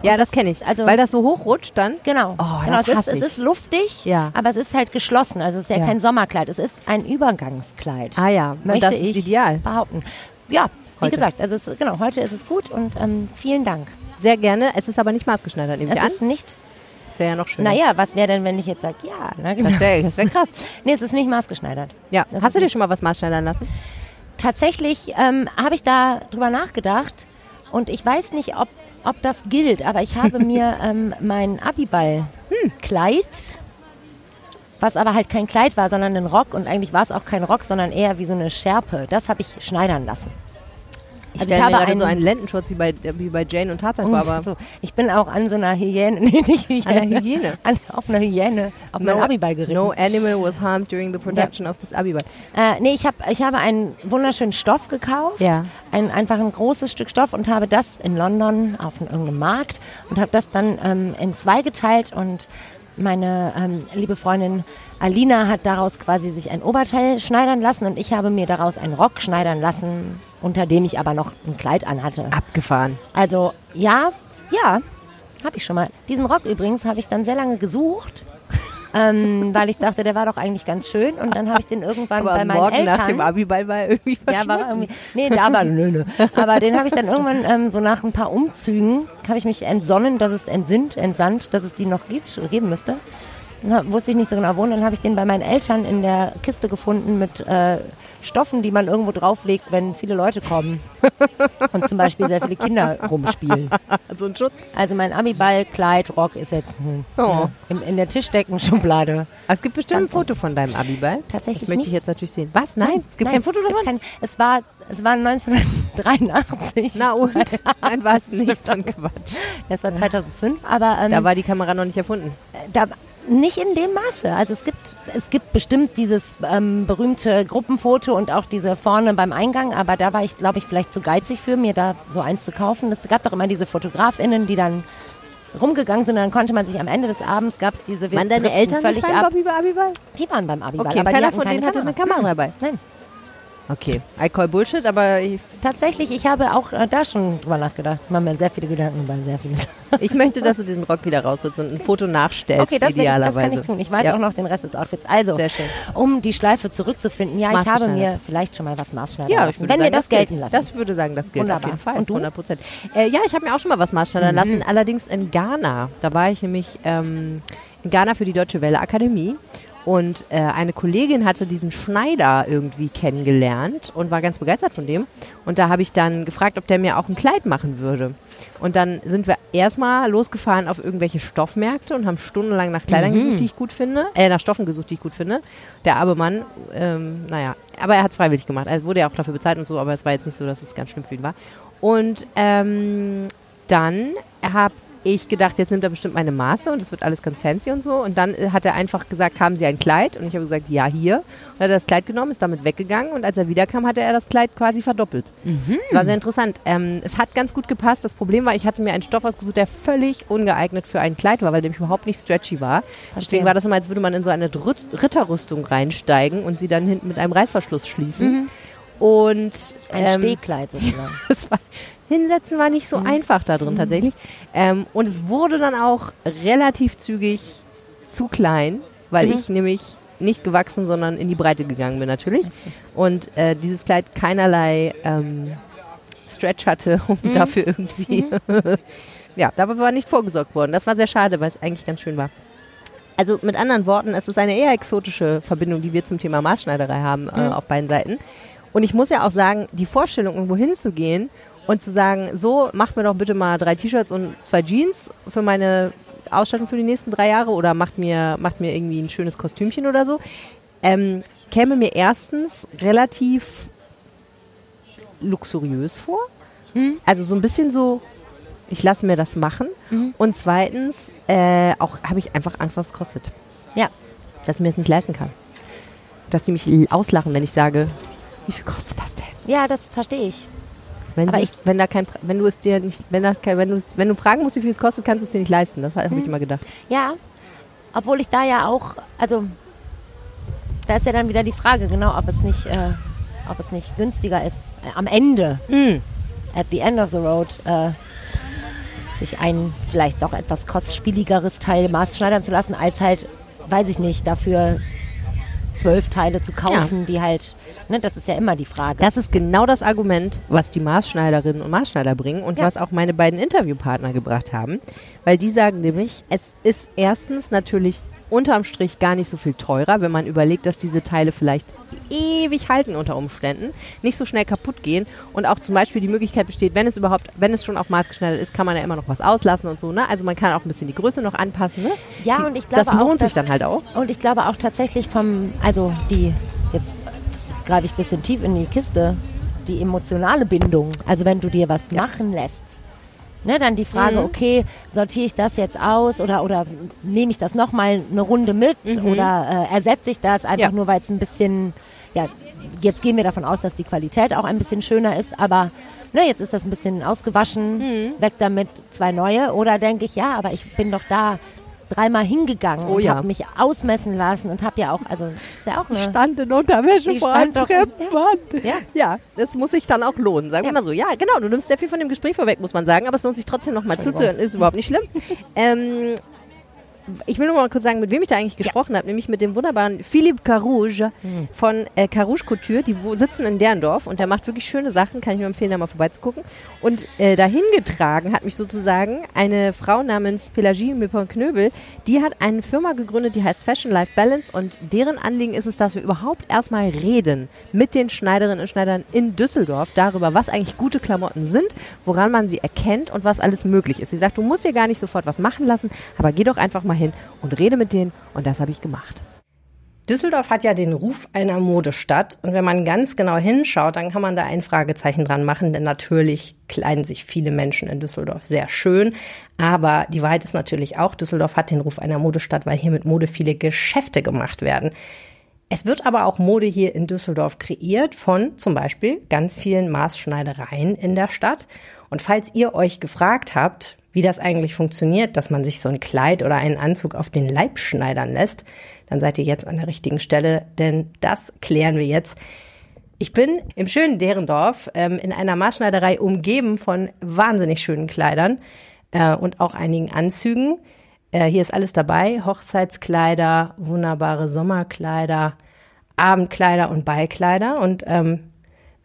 Ja, das kenne ich. also- Weil das so hochrutscht dann. Genau. Oh, genau das es, ist, hasse es ich. ist luftig, Ja. aber es ist halt geschlossen. Also es ist ja, Ja. kein Sommerkleid. Es ist ein Übergangskleid. Ah ja, möchte das ich ideal. behaupten. Ja, wie Heute. gesagt, also es, genau, heute ist es gut und ähm, vielen Dank. Sehr gerne. Es ist aber nicht maßgeschneidert, nehme ich Es an. ist nicht, Das wäre ja noch schöner. naja, was wäre denn, wenn ich jetzt sage, ja, genau. Das wäre wär krass. Nee, es ist nicht maßgeschneidert. Ja. Das Hast du dir schon mal was maßschneidern lassen? Tatsächlich ähm, habe ich da drüber nachgedacht und ich weiß nicht, ob, ob das gilt, aber ich habe mir ähm, mein Abiball-Kleid, was aber halt kein Kleid war, sondern ein Rock und eigentlich war es auch kein Rock, sondern eher wie so eine Schärpe, das habe ich schneidern lassen. Ich Also ich habe gerade so einen- Lendenschutz wie bei, wie bei Jane und Tarzan vor, aber so, ich bin auch an so einer Hyäne, nee, nicht Hyäne, An einer Hyäne? An, auf einer Hyäne, auf mein Abiball geritten. no animal was harmed during the production of this Abiball. Äh, nee, ich, hab, ich habe einen wunderschönen Stoff gekauft. Ja. Ein, einfach ein großes Stück Stoff und habe das in London auf irgendeinem Markt und habe das dann ähm, in zwei geteilt und meine ähm, liebe Freundin Alina hat daraus quasi sich ein Oberteil schneidern lassen und ich habe mir daraus einen Rock schneidern lassen, unter dem ich aber noch ein Kleid anhatte. Abgefahren. Also ja, ja, habe ich schon mal. Diesen Rock übrigens habe ich dann sehr lange gesucht, ähm, weil ich dachte, der war doch eigentlich ganz schön und dann habe ich den irgendwann Aber bei meinen morgen Eltern. nach dem Abiball war irgendwie Ja, war irgendwie. Nee, da war nö, nö. Aber den habe ich dann irgendwann ähm, so nach ein paar Umzügen habe ich mich entsonnen, dass es entsinnt, entsandt, dass es die noch gibt geben müsste. Dann hab, wusste ich nicht so genau wo. Und dann habe ich den bei meinen Eltern in der Kiste gefunden mit äh, Stoffen, die man irgendwo drauflegt, wenn viele Leute kommen und zum Beispiel sehr viele Kinder rumspielen. so ein Schutz. Also mein Abiball, Kleid, Rock ist jetzt hm, Oh. ja, in, in der Tischdeckenschublade. Es gibt bestimmt ein Ganz Foto von deinem Abiball. Tatsächlich Das möchte ich nicht. jetzt natürlich sehen. Was? Nein? Es gibt Nein, kein Foto davon? Kein, es war, es war 1983. Na und? Nein, war es nicht von Quatsch. Das war 2005, aber ähm, Da war die Kamera noch nicht erfunden. da, nicht in dem Maße. Also es gibt, es gibt bestimmt dieses ähm, berühmte Gruppenfoto und auch diese vorne beim Eingang, aber da war ich, glaube ich, vielleicht zu geizig für, mir da so eins zu kaufen. Es gab doch immer diese FotografInnen, die dann rumgegangen sind und dann konnte man sich am Ende des Abends, gab es diese Waren deine Eltern völlig nicht beim ab. Bobby Abiball? Die waren beim Abiball, Okay, aber keiner von denen hatte Kamera. eine Kamera dabei. Nein. Okay, I call Bullshit, aber ich, Tatsächlich, ich habe auch äh, da schon drüber nachgedacht. Ich mache mir sehr viele Gedanken über sehr viele Sachen. ich möchte, dass du diesen Rock wieder rausholst und ein Foto nachstellst, Okay, das, werde ich, das idealerweise. kann ich tun. Ich weiß Ja. auch noch den Rest des Outfits. Also, Sehr schön. um die Schleife zurückzufinden, ja, ich habe mir vielleicht schon mal was maßschneidern Ja, ich lassen. würde Wenn sagen, wir das, gilt. gelten lassen. Das würde sagen, das gilt Wunderbar. auf jeden Fall. Und du? 100 Prozent. Äh, ja, ich habe mir auch schon mal was maßschneidern lassen, allerdings in Ghana. Da war ich nämlich ähm, in Ghana für die Deutsche Welle Akademie. Und äh, eine Kollegin hatte diesen Schneider irgendwie kennengelernt und war ganz begeistert von dem. Und da habe ich dann gefragt, ob der mir auch ein Kleid machen würde. Und dann sind wir erstmal losgefahren auf irgendwelche Stoffmärkte und haben stundenlang nach Kleidern gesucht, die ich gut finde. Äh, nach Stoffen gesucht, die ich gut finde. Der arme Mann, ähm, naja, aber er hat es freiwillig gemacht. Er wurde ja auch dafür bezahlt und so, aber es war jetzt nicht so, dass es ganz schlimm für ihn war. Und ähm, dann habe ich gedacht, jetzt nimmt er bestimmt meine Maße und es wird alles ganz fancy und so. Und dann äh, hat er einfach gesagt, haben Sie ein Kleid? Und ich habe gesagt, ja, hier. Und dann hat er das Kleid genommen, ist damit weggegangen und als er wiederkam, hatte er das Kleid quasi verdoppelt. Das war sehr interessant. Ähm, es hat ganz gut gepasst. Das Problem war, ich hatte mir einen Stoff ausgesucht, der völlig ungeeignet für ein Kleid war, weil der nämlich überhaupt nicht stretchy war. Deswegen war das immer, als würde man in so eine Ritterrüstung reinsteigen und sie dann hinten mit einem Reißverschluss schließen. Und Ein ähm, Stehkleid sozusagen. es war, hinsetzen war nicht so Mhm. einfach da drin tatsächlich. Ähm, und es wurde dann auch relativ zügig zu klein, weil Mhm. ich nämlich nicht gewachsen, sondern in die Breite gegangen bin natürlich. Und äh, dieses Kleid keinerlei ähm, Stretch hatte, um Mhm. dafür irgendwie. ja, dafür war nicht vorgesorgt worden. Das war sehr schade, weil es eigentlich ganz schön war. Also mit anderen Worten, es ist eine eher exotische Verbindung, die wir zum Thema Maßschneiderei haben äh, auf beiden Seiten. Und ich muss ja auch sagen, die Vorstellung, irgendwo hinzugehen und zu sagen, so, macht mir doch bitte mal drei T-Shirts und zwei Jeans für meine Ausstattung für die nächsten drei Jahre oder macht mir, macht mir irgendwie ein schönes Kostümchen oder so, ähm, käme mir erstens relativ luxuriös vor. Also so ein bisschen so, ich lasse mir das machen. Und zweitens äh, auch habe ich einfach Angst, was es kostet. Ja. Dass ich mir das nicht leisten kann. Dass die mich auslachen, wenn ich sage, wie viel kostet das denn? Ja, das verstehe ich. Wenn, es- wenn da kein, wenn du es dir nicht, wenn, das kein, wenn, du, wenn du fragen musst, wie viel es kostet, kannst du es dir nicht leisten. Das habe ich immer gedacht. Ja, obwohl ich da ja auch, also da ist ja dann wieder die Frage, genau, ob es nicht, äh, ob es nicht günstiger ist, äh, am Ende, Mm. at the end of the road, äh, sich ein vielleicht doch etwas kostspieligeres Teil maßschneidern zu lassen, als halt, weiß ich nicht, dafür zwölf Teile zu kaufen, die halt, ne, das ist ja immer die Frage. Das ist genau das Argument, was die Maßschneiderinnen und Maßschneider bringen und Ja. was auch meine beiden Interviewpartner gebracht haben. Weil die sagen nämlich, es ist erstens natürlich unterm Strich gar nicht so viel teurer, wenn man überlegt, dass diese Teile vielleicht ewig halten unter Umständen, nicht so schnell kaputt gehen und auch zum Beispiel die Möglichkeit besteht, wenn es überhaupt, wenn es schon auf Maß geschneidert ist, kann man ja immer noch was auslassen und so, ne? Also man kann auch ein bisschen die Größe noch anpassen, ne? Ja, die, und ich glaube das lohnt auch, sich dann halt auch. Und ich glaube auch tatsächlich vom, also die, jetzt greife ich ein bisschen tief in die Kiste, die emotionale Bindung. Also wenn du dir was machen lässt. Ne, dann die Frage, Mhm. okay, sortiere ich das jetzt aus oder, oder nehme ich das nochmal eine Runde mit oder äh, ersetze ich das einfach Mhm. Ja. nur, weil es ein bisschen, ja, jetzt gehen wir davon aus, dass die Qualität auch ein bisschen schöner ist, aber ne, jetzt ist das ein bisschen ausgewaschen, Mhm. weg damit, zwei neue. Oder denke ich, ja, aber ich bin doch da dreimal hingegangen Oh und ja. habe mich ausmessen lassen und habe ja auch, also ist ja auch eine. stand in Unterwäsche stand doch- Mann. Ja. ja, das muss sich dann auch lohnen, sagen wir Ja. mal so. Ja, genau, du nimmst sehr viel von dem Gespräch vorweg, muss man sagen, aber es lohnt sich trotzdem noch mal zuzuhören, ist überhaupt nicht schlimm. ähm, ich will nur mal kurz sagen, mit wem ich da eigentlich gesprochen habe, nämlich mit dem wunderbaren Philippe Carouge von äh, Carouge Couture. Die wo, sitzen in Derndorf und der macht wirklich schöne Sachen, kann ich nur empfehlen, da mal vorbeizugucken. Und äh, dahin getragen hat mich sozusagen eine Frau namens Pelagie Mepon-Knöbel, die hat eine Firma gegründet, die heißt Fashion Life Balance und deren Anliegen ist es, dass wir überhaupt erstmal reden mit den Schneiderinnen und Schneidern in Düsseldorf darüber, was eigentlich gute Klamotten sind, woran man sie erkennt und was alles möglich ist. Sie sagt, du musst dir gar nicht sofort was machen lassen, aber geh doch einfach mal hin und rede mit denen und das habe ich gemacht. Düsseldorf hat ja den Ruf einer Modestadt und wenn man ganz genau hinschaut, dann kann man da ein Fragezeichen dran machen, denn natürlich kleiden sich viele Menschen in Düsseldorf sehr schön, aber die Wahrheit ist natürlich auch, Düsseldorf hat den Ruf einer Modestadt, weil hier mit Mode viele Geschäfte gemacht werden. Es wird aber auch Mode hier in Düsseldorf kreiert von zum Beispiel ganz vielen Maßschneidereien in der Stadt. Und falls ihr euch gefragt habt, wie das eigentlich funktioniert, dass man sich so ein Kleid oder einen Anzug auf den Leib schneidern lässt, dann seid ihr jetzt an der richtigen Stelle, denn das klären wir jetzt. Ich bin im schönen Derendorf ähm, in einer Maßschneiderei umgeben von wahnsinnig schönen Kleidern äh, und auch einigen Anzügen. Äh, hier ist alles dabei: Hochzeitskleider, wunderbare Sommerkleider, Abendkleider und Ballkleider. Und ähm,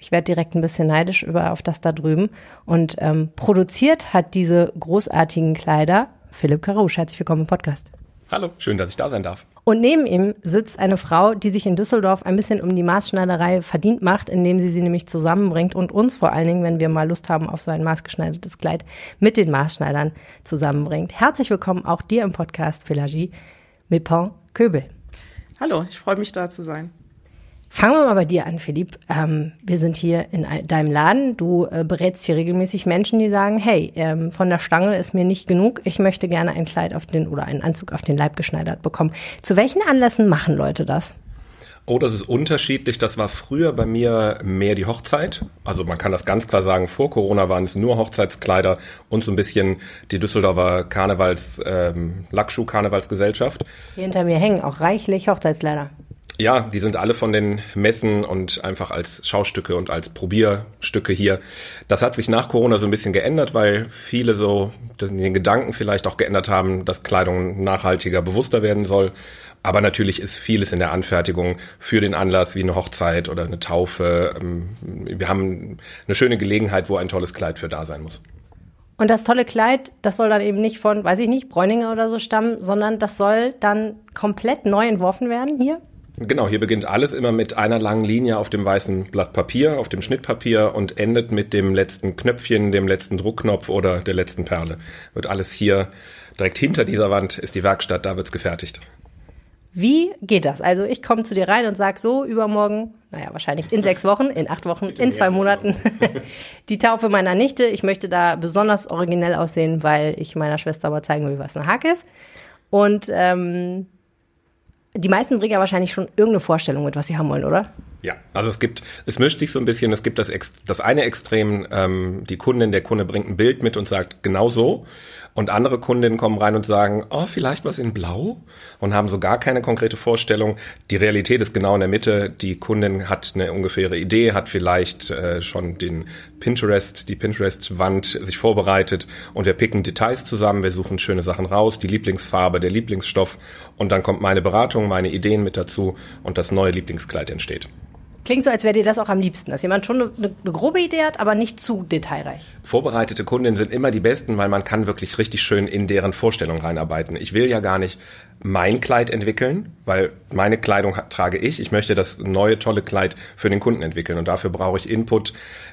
ich werde direkt ein bisschen neidisch über auf das da drüben. Und ähm, produziert hat diese großartigen Kleider Philipp Karouche. Herzlich willkommen im Podcast. Hallo, schön, dass ich da sein darf. Und neben ihm sitzt eine Frau, die sich in Düsseldorf ein bisschen um die Maßschneiderei verdient macht, indem sie sie nämlich zusammenbringt und uns vor allen Dingen, wenn wir mal Lust haben auf so ein maßgeschneidertes Kleid, mit den Maßschneidern zusammenbringt. Herzlich willkommen auch dir im Podcast, Pelagie Mepon Köbel. Hallo, ich freue mich da zu sein. Fangen wir mal bei dir an, Philipp. Ähm, wir sind hier in ein- deinem Laden. Du äh, berätst hier regelmäßig Menschen, die sagen, hey, ähm, von der Stange ist mir nicht genug. Ich möchte gerne ein Kleid auf den oder einen Anzug auf den Leib geschneidert bekommen. Zu welchen Anlässen machen Leute das? Oh, das ist unterschiedlich. Das war früher bei mir mehr die Hochzeit. Also man kann das ganz klar sagen, vor Corona waren es nur Hochzeitskleider und so ein bisschen die Düsseldorfer Karnevals, ähm, Lackschuh-Karnevalsgesellschaft. Hier hinter mir hängen auch reichlich Hochzeitskleider. Ja, die sind alle von den Messen und einfach als Schaustücke und als Probierstücke hier. Das hat sich nach Corona so ein bisschen geändert, weil viele so den Gedanken vielleicht auch geändert haben, dass Kleidung nachhaltiger, bewusster werden soll. Aber natürlich ist vieles in der Anfertigung für den Anlass wie eine Hochzeit oder eine Taufe. Ähm, wir haben eine schöne Gelegenheit, wo ein tolles Kleid für da sein muss. Und das tolle Kleid, das soll dann eben nicht von, weiß ich nicht, Bräuninger oder so stammen, sondern das soll dann komplett neu entworfen werden hier? Genau, hier beginnt alles immer mit einer langen Linie auf dem weißen Blatt Papier, auf dem Schnittpapier und endet mit dem letzten Knöpfchen, dem letzten Druckknopf oder der letzten Perle. Wird alles hier direkt hinter dieser Wand ist die Werkstatt, da wird's gefertigt. Wie geht das? Also ich komme zu dir rein und sag so übermorgen, naja, wahrscheinlich in sechs Wochen, in acht Wochen, in zwei Monaten, die Taufe meiner Nichte. Ich möchte da besonders originell aussehen, weil ich meiner Schwester mal zeigen will, was ein Hack ist. Und ähm, die meisten bringen ja wahrscheinlich schon irgendeine Vorstellung mit, was sie haben wollen, oder? Ja, also es gibt, es mischt sich so ein bisschen, es gibt das, das eine Extrem, ähm, die Kundin, der Kunde bringt ein Bild mit und sagt genau so. Und andere Kundinnen kommen rein und sagen, oh, vielleicht was in Blau und haben so gar keine konkrete Vorstellung. Die Realität ist genau in der Mitte. Die Kundin hat eine ungefähre Idee, hat vielleicht äh, schon den Pinterest, die Pinterest-Wand sich vorbereitet und wir picken Details zusammen, wir suchen schöne Sachen raus, die Lieblingsfarbe, der Lieblingsstoff und dann kommt meine Beratung, meine Ideen mit dazu und das neue Lieblingskleid entsteht. Klingt so, als wäre dir das auch am liebsten, dass jemand schon eine, eine, grobe Idee hat, aber nicht zu detailreich. Vorbereitete Kundinnen sind immer die besten, weil man kann wirklich richtig schön in deren Vorstellung reinarbeiten. Ich will ja gar nicht mein Kleid entwickeln, weil meine Kleidung trage ich. Ich möchte das neue tolle Kleid für den Kunden entwickeln und dafür brauche ich Input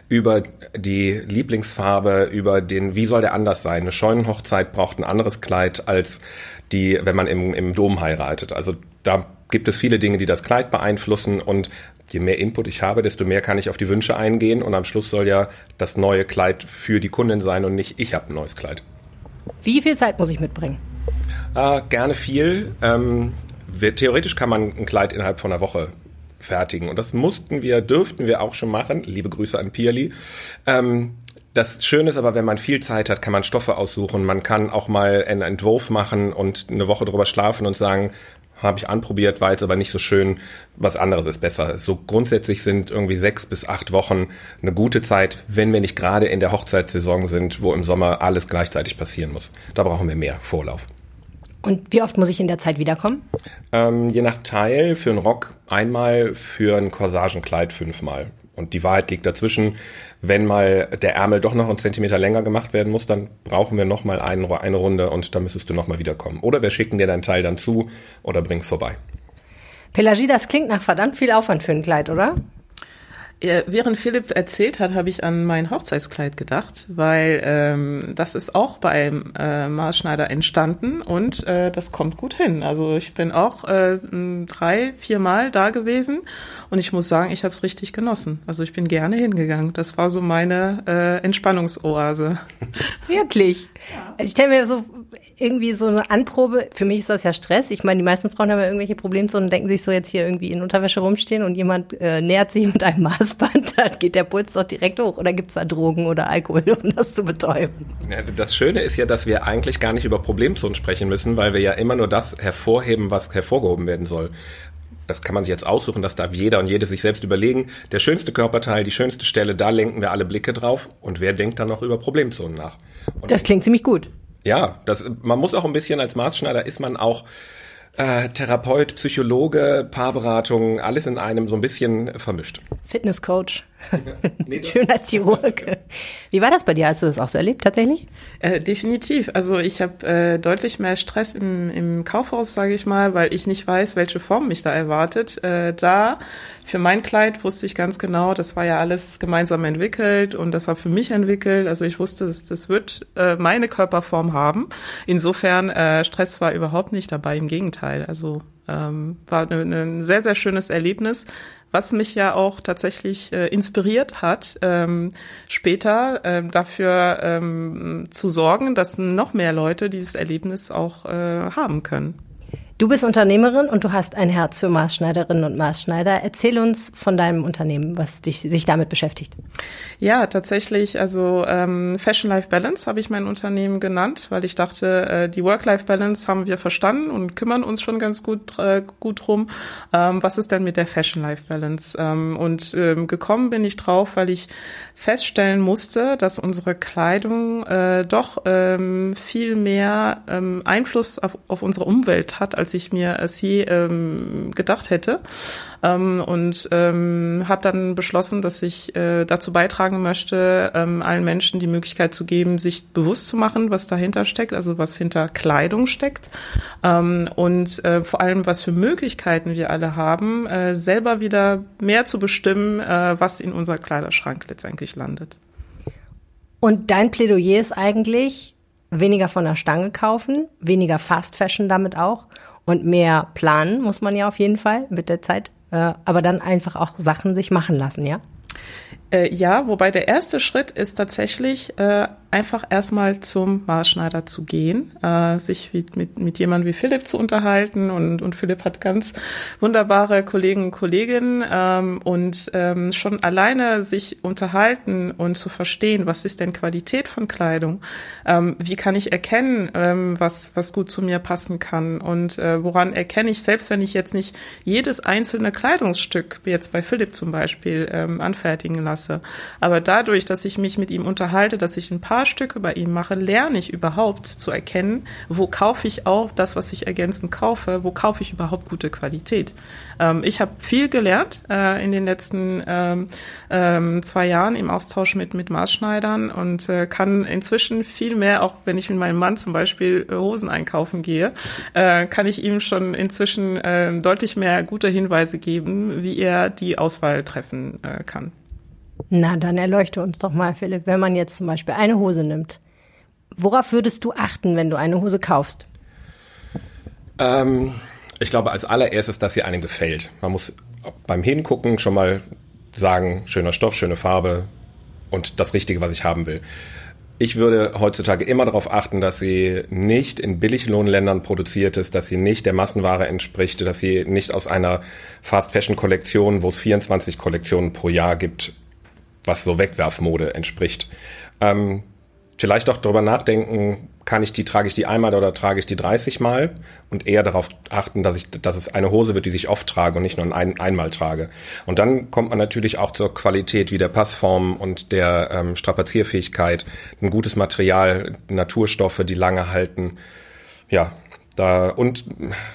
über die Lieblingsfarbe, über den, wie soll der anders sein. Eine Scheunenhochzeit braucht ein anderes Kleid als die, wenn man im, im Dom heiratet. Also da gibt es viele Dinge, die das Kleid beeinflussen und je mehr Input ich habe, desto mehr kann ich auf die Wünsche eingehen und am Schluss soll ja das neue Kleid für die Kundin sein und nicht ich habe ein neues Kleid. Wie viel Zeit muss ich mitbringen? Äh, gerne viel. Ähm, wir, theoretisch kann man ein Kleid innerhalb von einer Woche fertigen und das mussten wir, dürften wir auch schon machen. Liebe Grüße an Pierli. Ähm, das Schöne ist aber, wenn man viel Zeit hat, kann man Stoffe aussuchen. Man kann auch mal einen Entwurf machen und eine Woche drüber schlafen und sagen, habe ich anprobiert, war jetzt aber nicht so schön. Was anderes ist besser. So grundsätzlich sind irgendwie sechs bis acht Wochen eine gute Zeit, wenn wir nicht gerade in der Hochzeitssaison sind, wo im Sommer alles gleichzeitig passieren muss. Da brauchen wir mehr Vorlauf. Und wie oft muss ich in der Zeit wiederkommen? Ähm, je nach Teil, für einen Rock einmal, für ein Corsagenkleid fünfmal. Und die Wahrheit liegt dazwischen. Wenn mal der Ärmel doch noch einen Zentimeter länger gemacht werden muss, dann brauchen wir noch mal eine, Runde und dann müsstest du noch mal wiederkommen. Oder wir schicken dir dein Teil dann zu oder bring's vorbei. Pelagie, das klingt nach verdammt viel Aufwand für ein Kleid, oder? Während Philipp erzählt hat, habe ich an mein Hochzeitskleid gedacht, weil ähm, das ist auch beim äh, Maßschneider entstanden und äh, das kommt gut hin. Also ich bin auch äh, drei, vier Mal da gewesen und ich muss sagen, ich habe es richtig genossen. Also ich bin gerne hingegangen. Das war so meine äh, Entspannungsoase. Wirklich? Also ich stelle mir so irgendwie so eine Anprobe, für mich ist das ja Stress. Ich meine, die meisten Frauen haben ja irgendwelche Problemzonen und denken sich so jetzt hier irgendwie in Unterwäsche rumstehen und jemand äh, nähert sich mit einem Maßband, dann geht der Puls doch direkt hoch. Oder gibt's da Drogen oder Alkohol, um das zu betäuben? Ja, das Schöne ist ja, dass wir eigentlich gar nicht über Problemzonen sprechen müssen, weil wir ja immer nur das hervorheben, was hervorgehoben werden soll das kann man sich jetzt aussuchen, das darf jeder und jede sich selbst überlegen. Der schönste Körperteil, die schönste Stelle, da lenken wir alle Blicke drauf. Und wer denkt dann noch über Problemzonen nach? Und das klingt ziemlich gut. Ja, das, man muss auch ein bisschen als Maßschneider ist man auch äh, Therapeut, Psychologe, Paarberatung, alles in einem so ein bisschen vermischt. Fitnesscoach. nee, Schöner Chirurg. Wie war das bei dir? Hast du das auch so erlebt tatsächlich? Äh, definitiv. Also ich habe äh, deutlich mehr Stress im, im Kaufhaus, sage ich mal, weil ich nicht weiß, welche Form mich da erwartet. Äh, da für mein Kleid wusste ich ganz genau, das war ja alles gemeinsam entwickelt und das war für mich entwickelt. Also ich wusste, das, das wird äh, meine Körperform haben. Insofern äh, Stress war überhaupt nicht dabei. Im Gegenteil. Also ähm, war ein ne, sehr, sehr schönes Erlebnis, was mich ja auch tatsächlich äh, inspiriert hat, ähm, später äh, dafür ähm, zu sorgen, dass noch mehr Leute dieses Erlebnis auch äh, haben können. Du bist Unternehmerin und du hast ein Herz für Maßschneiderinnen und Maßschneider. Erzähl uns von deinem Unternehmen, was dich, sich damit beschäftigt. Ja, tatsächlich. Also ähm, Fashion Life Balance habe ich mein Unternehmen genannt, weil ich dachte, äh, die Work-Life Balance haben wir verstanden und kümmern uns schon ganz gut äh, gut drum. Ähm, was ist denn mit der Fashion Life Balance? Ähm, und ähm, gekommen bin ich drauf, weil ich feststellen musste, dass unsere Kleidung äh, doch ähm, viel mehr ähm, Einfluss auf, auf unsere Umwelt hat, als ich mir es je ähm, gedacht hätte. Ähm, und ähm, habe dann beschlossen, dass ich äh, dazu beitragen möchte, ähm, allen Menschen die Möglichkeit zu geben, sich bewusst zu machen, was dahinter steckt, also was hinter Kleidung steckt ähm, und äh, vor allem, was für Möglichkeiten wir alle haben, äh, selber wieder mehr zu bestimmen, äh, was in unser Kleiderschrank letztendlich landet. Und dein Plädoyer ist eigentlich weniger von der Stange kaufen, weniger Fast Fashion damit auch und mehr planen muss man ja auf jeden Fall mit der Zeit, äh, aber dann einfach auch Sachen sich machen lassen, ja? Äh, ja, wobei der erste Schritt ist tatsächlich äh, einfach erstmal zum Maßschneider zu gehen, äh, sich mit, mit, mit jemandem wie Philipp zu unterhalten. Und, und Philipp hat ganz wunderbare Kollegen und Kolleginnen ähm, und ähm, schon alleine sich unterhalten und zu verstehen, was ist denn Qualität von Kleidung, ähm, wie kann ich erkennen, ähm, was, was gut zu mir passen kann? Und äh, woran erkenne ich, selbst wenn ich jetzt nicht jedes einzelne Kleidungsstück, wie jetzt bei Philipp zum Beispiel, ähm, anfertigen lasse, aber dadurch, dass ich mich mit ihm unterhalte, dass ich ein paar Stücke bei ihm mache, lerne ich überhaupt zu erkennen, wo kaufe ich auch das, was ich ergänzend kaufe, wo kaufe ich überhaupt gute Qualität. Ähm, ich habe viel gelernt äh, in den letzten ähm, ähm, zwei Jahren im Austausch mit, mit Maßschneidern und äh, kann inzwischen viel mehr, auch wenn ich mit meinem Mann zum Beispiel äh, Hosen einkaufen gehe, äh, kann ich ihm schon inzwischen äh, deutlich mehr gute Hinweise geben, wie er die Auswahl treffen äh, kann. Na, dann erleuchte uns doch mal, Philipp, wenn man jetzt zum Beispiel eine Hose nimmt. Worauf würdest du achten, wenn du eine Hose kaufst? Ähm, ich glaube als allererstes, dass sie einem gefällt. Man muss beim Hingucken schon mal sagen, schöner Stoff, schöne Farbe und das Richtige, was ich haben will. Ich würde heutzutage immer darauf achten, dass sie nicht in Billiglohnländern produziert ist, dass sie nicht der Massenware entspricht, dass sie nicht aus einer Fast-Fashion-Kollektion, wo es 24 Kollektionen pro Jahr gibt, was so Wegwerfmode entspricht. Ähm, vielleicht auch darüber nachdenken, kann ich die, trage ich die einmal oder trage ich die 30 Mal und eher darauf achten, dass ich, dass es eine Hose wird, die sich oft trage und nicht nur ein, einmal trage. Und dann kommt man natürlich auch zur Qualität wie der Passform und der ähm, Strapazierfähigkeit, ein gutes Material, Naturstoffe, die lange halten. Ja, da, und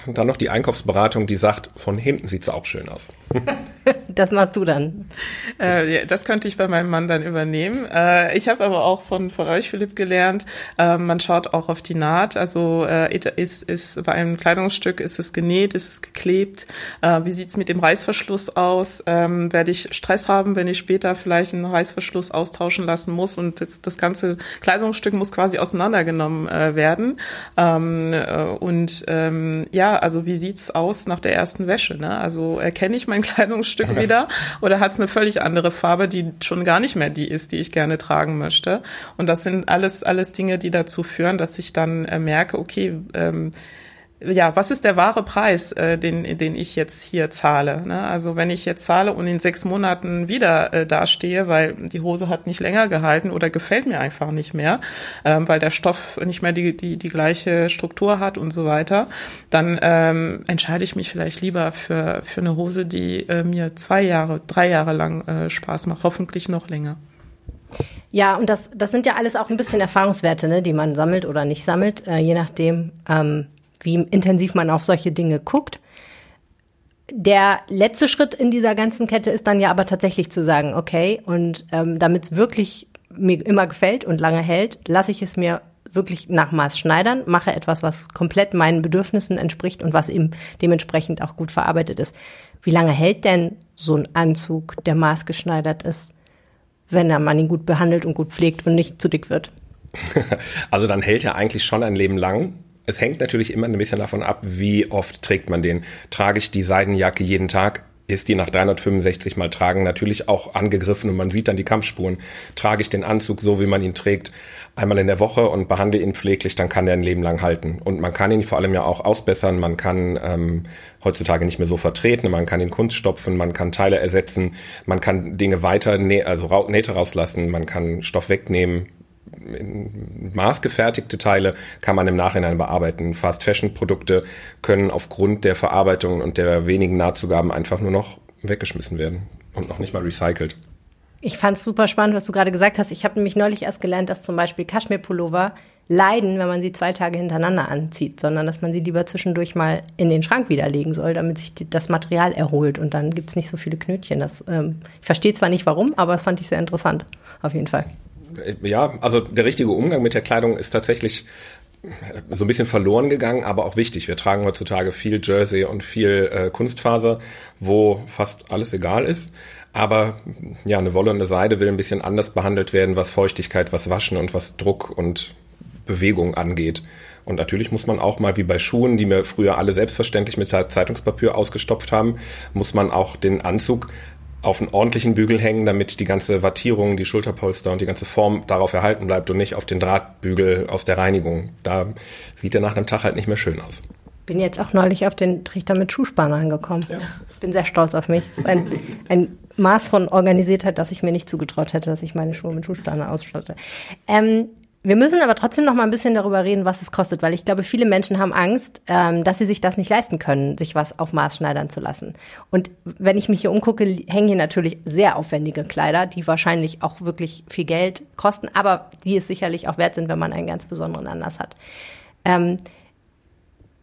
dann noch die Einkaufsberatung, die sagt, von hinten sieht's auch schön aus. das machst du dann. Äh, ja, das könnte ich bei meinem Mann dann übernehmen. Äh, ich habe aber auch von, von euch, Philipp, gelernt, äh, man schaut auch auf die Naht. Also äh, ist, ist bei einem Kleidungsstück, ist es genäht, ist es geklebt? Äh, wie sieht's mit dem Reißverschluss aus? Ähm, werde ich Stress haben, wenn ich später vielleicht einen Reißverschluss austauschen lassen muss und das, das ganze Kleidungsstück muss quasi auseinandergenommen äh, werden. Ähm, äh, und ähm, ja, also wie sieht's aus nach der ersten Wäsche? Ne? Also erkenne ich mein Kleidungsstück wieder oder hat's eine völlig andere Farbe, die schon gar nicht mehr die ist, die ich gerne tragen möchte? Und das sind alles alles Dinge, die dazu führen, dass ich dann äh, merke, okay, ähm, ja, was ist der wahre Preis, äh, den, den ich jetzt hier zahle? Ne? Also wenn ich jetzt zahle und in sechs Monaten wieder äh, dastehe, weil die Hose hat nicht länger gehalten oder gefällt mir einfach nicht mehr, ähm, weil der Stoff nicht mehr die, die, die gleiche Struktur hat und so weiter, dann ähm, entscheide ich mich vielleicht lieber für, für eine Hose, die äh, mir zwei Jahre, drei Jahre lang äh, Spaß macht, hoffentlich noch länger. Ja, und das, das sind ja alles auch ein bisschen Erfahrungswerte, ne, die man sammelt oder nicht sammelt, äh, je nachdem, ähm, wie intensiv man auf solche Dinge guckt. Der letzte Schritt in dieser ganzen Kette ist dann ja aber tatsächlich zu sagen, okay, und ähm, damit es wirklich mir immer gefällt und lange hält, lasse ich es mir wirklich nach Maß schneidern, mache etwas, was komplett meinen Bedürfnissen entspricht und was eben dementsprechend auch gut verarbeitet ist. Wie lange hält denn so ein Anzug, der maßgeschneidert ist, wenn er man ihn gut behandelt und gut pflegt und nicht zu dick wird? Also dann hält er eigentlich schon ein Leben lang es hängt natürlich immer ein bisschen davon ab, wie oft trägt man den. Trage ich die Seidenjacke jeden Tag, ist die nach 365 Mal tragen natürlich auch angegriffen und man sieht dann die Kampfspuren. Trage ich den Anzug so, wie man ihn trägt, einmal in der Woche und behandle ihn pfleglich, dann kann der ein Leben lang halten. Und man kann ihn vor allem ja auch ausbessern, man kann ähm, heutzutage nicht mehr so vertreten, man kann ihn kunststopfen, man kann Teile ersetzen, man kann Dinge weiter, nä also Nähte rauslassen, man kann Stoff wegnehmen, maßgefertigte Teile kann man im Nachhinein bearbeiten. Fast Fashion Produkte können aufgrund der Verarbeitung und der wenigen Nahtzugaben einfach nur noch weggeschmissen werden und noch nicht mal recycelt. Ich fand es super spannend, was du gerade gesagt hast. Ich habe nämlich neulich erst gelernt, dass zum Beispiel Kaschmir-Pullover leiden, wenn man sie zwei Tage hintereinander anzieht, sondern dass man sie lieber zwischendurch mal in den Schrank widerlegen soll, damit sich die, das Material erholt und dann gibt es nicht so viele Knötchen. Das, ähm, ich verstehe zwar nicht warum, aber das fand ich sehr interessant, auf jeden Fall. Ja, also der richtige Umgang mit der Kleidung ist tatsächlich so ein bisschen verloren gegangen, aber auch wichtig. Wir tragen heutzutage viel Jersey und viel äh, Kunstfaser, wo fast alles egal ist. Aber ja, eine Wolle und eine Seide will ein bisschen anders behandelt werden, was Feuchtigkeit, was Waschen und was Druck und Bewegung angeht. Und natürlich muss man auch mal wie bei Schuhen, die mir früher alle selbstverständlich mit Zeitungspapier ausgestopft haben, muss man auch den Anzug auf einen ordentlichen Bügel hängen, damit die ganze Wattierung, die Schulterpolster und die ganze Form darauf erhalten bleibt und nicht auf den Drahtbügel aus der Reinigung. Da sieht er nach einem Tag halt nicht mehr schön aus. Bin jetzt auch neulich auf den Trichter mit Schuhspannern gekommen. Ja. Bin sehr stolz auf mich. Ein, ein Maß von Organisiertheit, das ich mir nicht zugetraut hätte, dass ich meine Schuhe mit Schuhspanner ausstatte. Ähm, wir müssen aber trotzdem noch mal ein bisschen darüber reden, was es kostet, weil ich glaube, viele Menschen haben Angst, ähm, dass sie sich das nicht leisten können, sich was auf Maß schneidern zu lassen. Und wenn ich mich hier umgucke, hängen hier natürlich sehr aufwendige Kleider, die wahrscheinlich auch wirklich viel Geld kosten, aber die es sicherlich auch wert sind, wenn man einen ganz besonderen Anlass hat. Ähm,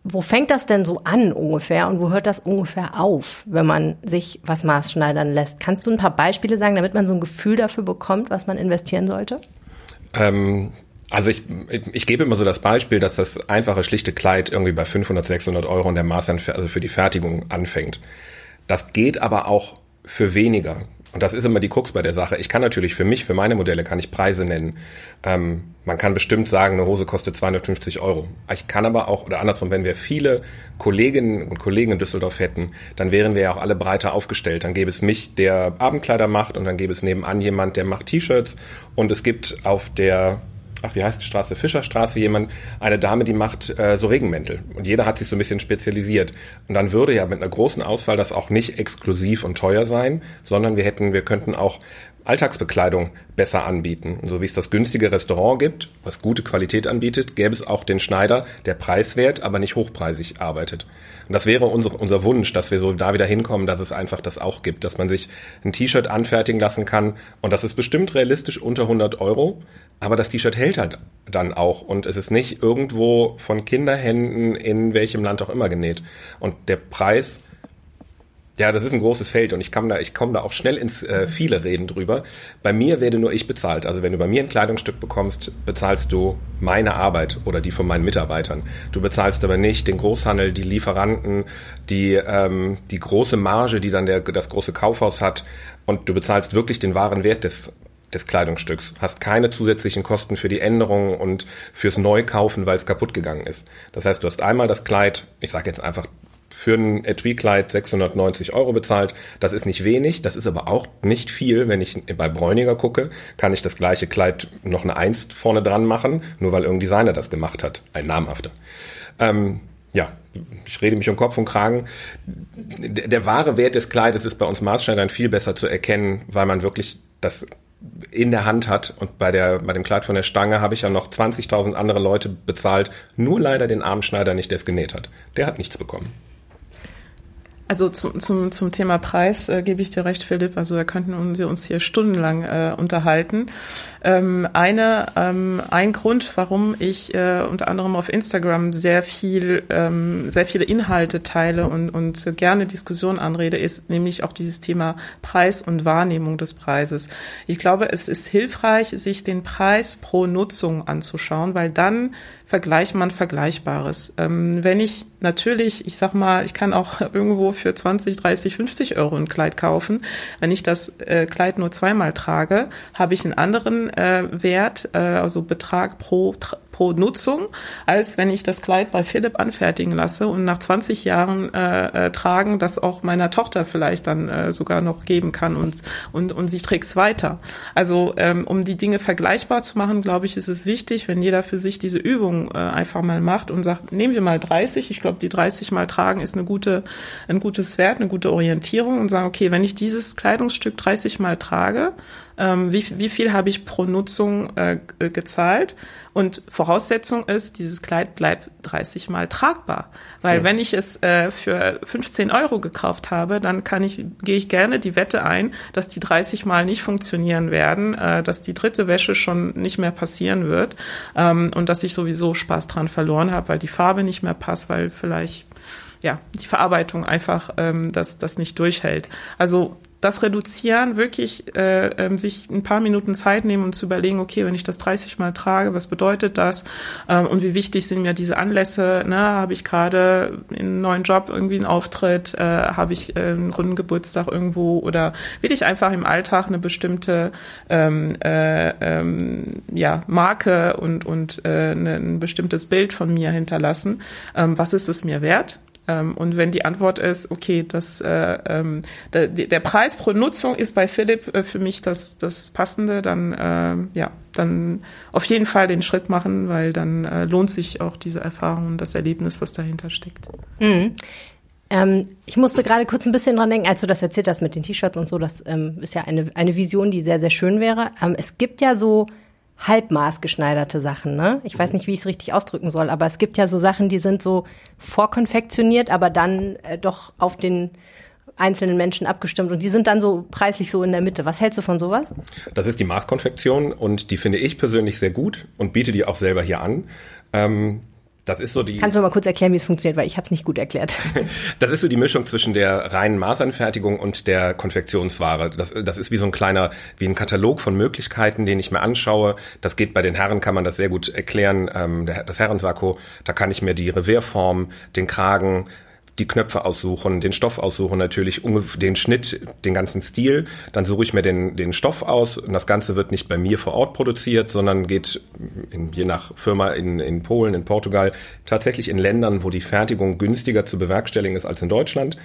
wo fängt das denn so an ungefähr und wo hört das ungefähr auf, wenn man sich was maßschneidern lässt? Kannst du ein paar Beispiele sagen, damit man so ein Gefühl dafür bekommt, was man investieren sollte? Ähm, also ich, ich gebe immer so das Beispiel, dass das einfache, schlichte Kleid irgendwie bei 500, 600 Euro in der Maß also für die Fertigung anfängt. Das geht aber auch für weniger. Und das ist immer die Krux bei der Sache. Ich kann natürlich für mich, für meine Modelle, kann ich Preise nennen. Ähm, man kann bestimmt sagen, eine Hose kostet 250 Euro. Ich kann aber auch, oder andersrum, wenn wir viele Kolleginnen und Kollegen in Düsseldorf hätten, dann wären wir ja auch alle breiter aufgestellt. Dann gäbe es mich, der Abendkleider macht, und dann gäbe es nebenan jemand, der macht T-Shirts. Und es gibt auf der ach, wie heißt die Straße? Fischerstraße, jemand, eine Dame, die macht äh, so Regenmäntel. Und jeder hat sich so ein bisschen spezialisiert. Und dann würde ja mit einer großen Auswahl das auch nicht exklusiv und teuer sein, sondern wir hätten, wir könnten auch Alltagsbekleidung besser anbieten. so wie es das günstige Restaurant gibt, was gute Qualität anbietet, gäbe es auch den Schneider, der preiswert, aber nicht hochpreisig arbeitet. Und das wäre unser, unser Wunsch, dass wir so da wieder hinkommen, dass es einfach das auch gibt, dass man sich ein T-Shirt anfertigen lassen kann. Und das ist bestimmt realistisch unter 100 Euro, aber das T-Shirt hält halt dann auch und es ist nicht irgendwo von Kinderhänden in welchem Land auch immer genäht. Und der Preis, ja, das ist ein großes Feld und ich komme da, ich komme da auch schnell ins äh, viele Reden drüber. Bei mir werde nur ich bezahlt. Also wenn du bei mir ein Kleidungsstück bekommst, bezahlst du meine Arbeit oder die von meinen Mitarbeitern. Du bezahlst aber nicht den Großhandel, die Lieferanten, die ähm, die große Marge, die dann der das große Kaufhaus hat und du bezahlst wirklich den wahren Wert des des Kleidungsstücks. Hast keine zusätzlichen Kosten für die Änderung und fürs Neukaufen, weil es kaputt gegangen ist. Das heißt, du hast einmal das Kleid, ich sage jetzt einfach für ein Etui-Kleid 690 Euro bezahlt. Das ist nicht wenig, das ist aber auch nicht viel. Wenn ich bei Bräuniger gucke, kann ich das gleiche Kleid noch eine Eins vorne dran machen, nur weil irgendein Designer das gemacht hat. Ein namhafter. Ähm, ja, ich rede mich um Kopf und Kragen. Der, der wahre Wert des Kleides ist bei uns Maßschneidern viel besser zu erkennen, weil man wirklich das in der Hand hat. Und bei, der, bei dem Kleid von der Stange habe ich ja noch 20.000 andere Leute bezahlt. Nur leider den Armschneider nicht, der es genäht hat. Der hat nichts bekommen. Also zum, zum, zum Thema Preis äh, gebe ich dir recht, Philipp. Also da könnten wir uns hier stundenlang äh, unterhalten. Ähm, eine, ähm, ein Grund, warum ich äh, unter anderem auf Instagram sehr viel, ähm, sehr viele Inhalte teile und, und gerne Diskussionen anrede, ist nämlich auch dieses Thema Preis und Wahrnehmung des Preises. Ich glaube, es ist hilfreich, sich den Preis pro Nutzung anzuschauen, weil dann vergleicht man Vergleichbares. Ähm, wenn ich natürlich, ich sag mal, ich kann auch irgendwo für 20, 30, 50 Euro ein Kleid kaufen. Wenn ich das äh, Kleid nur zweimal trage, habe ich einen anderen Wert, äh, also Betrag pro, pro Nutzung, als wenn ich das Kleid bei Philipp anfertigen lasse und nach 20 Jahren äh, äh, tragen, das auch meiner Tochter vielleicht dann äh, sogar noch geben kann und, und, und sie trägt es weiter. Also ähm, um die Dinge vergleichbar zu machen, glaube ich, ist es wichtig, wenn jeder für sich diese Übung äh, einfach mal macht und sagt, nehmen wir mal 30, ich glaube, die 30 mal tragen ist eine gute, ein gutes Wert, eine gute Orientierung und sagen, okay, wenn ich dieses Kleidungsstück 30 mal trage, ähm, wie, wie viel habe ich pro Nutzung äh, gezahlt. Und Voraussetzung ist, dieses Kleid bleibt 30 Mal tragbar. Weil ja. wenn ich es äh, für 15 Euro gekauft habe, dann kann ich, gehe ich gerne die Wette ein, dass die 30 Mal nicht funktionieren werden, äh, dass die dritte Wäsche schon nicht mehr passieren wird ähm, und dass ich sowieso Spaß dran verloren habe, weil die Farbe nicht mehr passt, weil vielleicht ja, die Verarbeitung einfach ähm, das, das nicht durchhält. Also das reduzieren, wirklich äh, ähm, sich ein paar Minuten Zeit nehmen und zu überlegen, okay, wenn ich das 30 Mal trage, was bedeutet das ähm, und wie wichtig sind mir diese Anlässe? Ne? Habe ich gerade einen neuen Job irgendwie einen Auftritt? Äh, Habe ich äh, einen runden Geburtstag irgendwo? Oder will ich einfach im Alltag eine bestimmte ähm, äh, ähm, ja, Marke und, und äh, ne, ein bestimmtes Bild von mir hinterlassen? Ähm, was ist es mir wert? Ähm, und wenn die Antwort ist, okay, das, äh, ähm, der, Preis pro Nutzung ist bei Philipp äh, für mich das, das Passende, dann, äh, ja, dann auf jeden Fall den Schritt machen, weil dann äh, lohnt sich auch diese Erfahrung und das Erlebnis, was dahinter steckt. Mhm. Ähm, ich musste gerade kurz ein bisschen dran denken, als du das erzählt hast mit den T-Shirts und so, das ähm, ist ja eine, eine Vision, die sehr, sehr schön wäre. Ähm, es gibt ja so halbmaßgeschneiderte Sachen, ne? Ich weiß nicht, wie ich es richtig ausdrücken soll, aber es gibt ja so Sachen, die sind so vorkonfektioniert, aber dann äh, doch auf den einzelnen Menschen abgestimmt und die sind dann so preislich so in der Mitte. Was hältst du von sowas? Das ist die Maßkonfektion und die finde ich persönlich sehr gut und biete die auch selber hier an. Ähm, das ist so die. Kannst du mal kurz erklären, wie es funktioniert, weil ich habe es nicht gut erklärt. das ist so die Mischung zwischen der reinen Maßanfertigung und der Konfektionsware. Das, das ist wie so ein kleiner, wie ein Katalog von Möglichkeiten, den ich mir anschaue. Das geht bei den Herren, kann man das sehr gut erklären. Ähm, das Herrensakko, da kann ich mir die Revierform, den Kragen, die Knöpfe aussuchen, den Stoff aussuchen, natürlich den Schnitt, den ganzen Stil. Dann suche ich mir den, den Stoff aus und das Ganze wird nicht bei mir vor Ort produziert, sondern geht in, je nach Firma in, in Polen, in Portugal, tatsächlich in Ländern, wo die Fertigung günstiger zu bewerkstelligen ist als in Deutschland.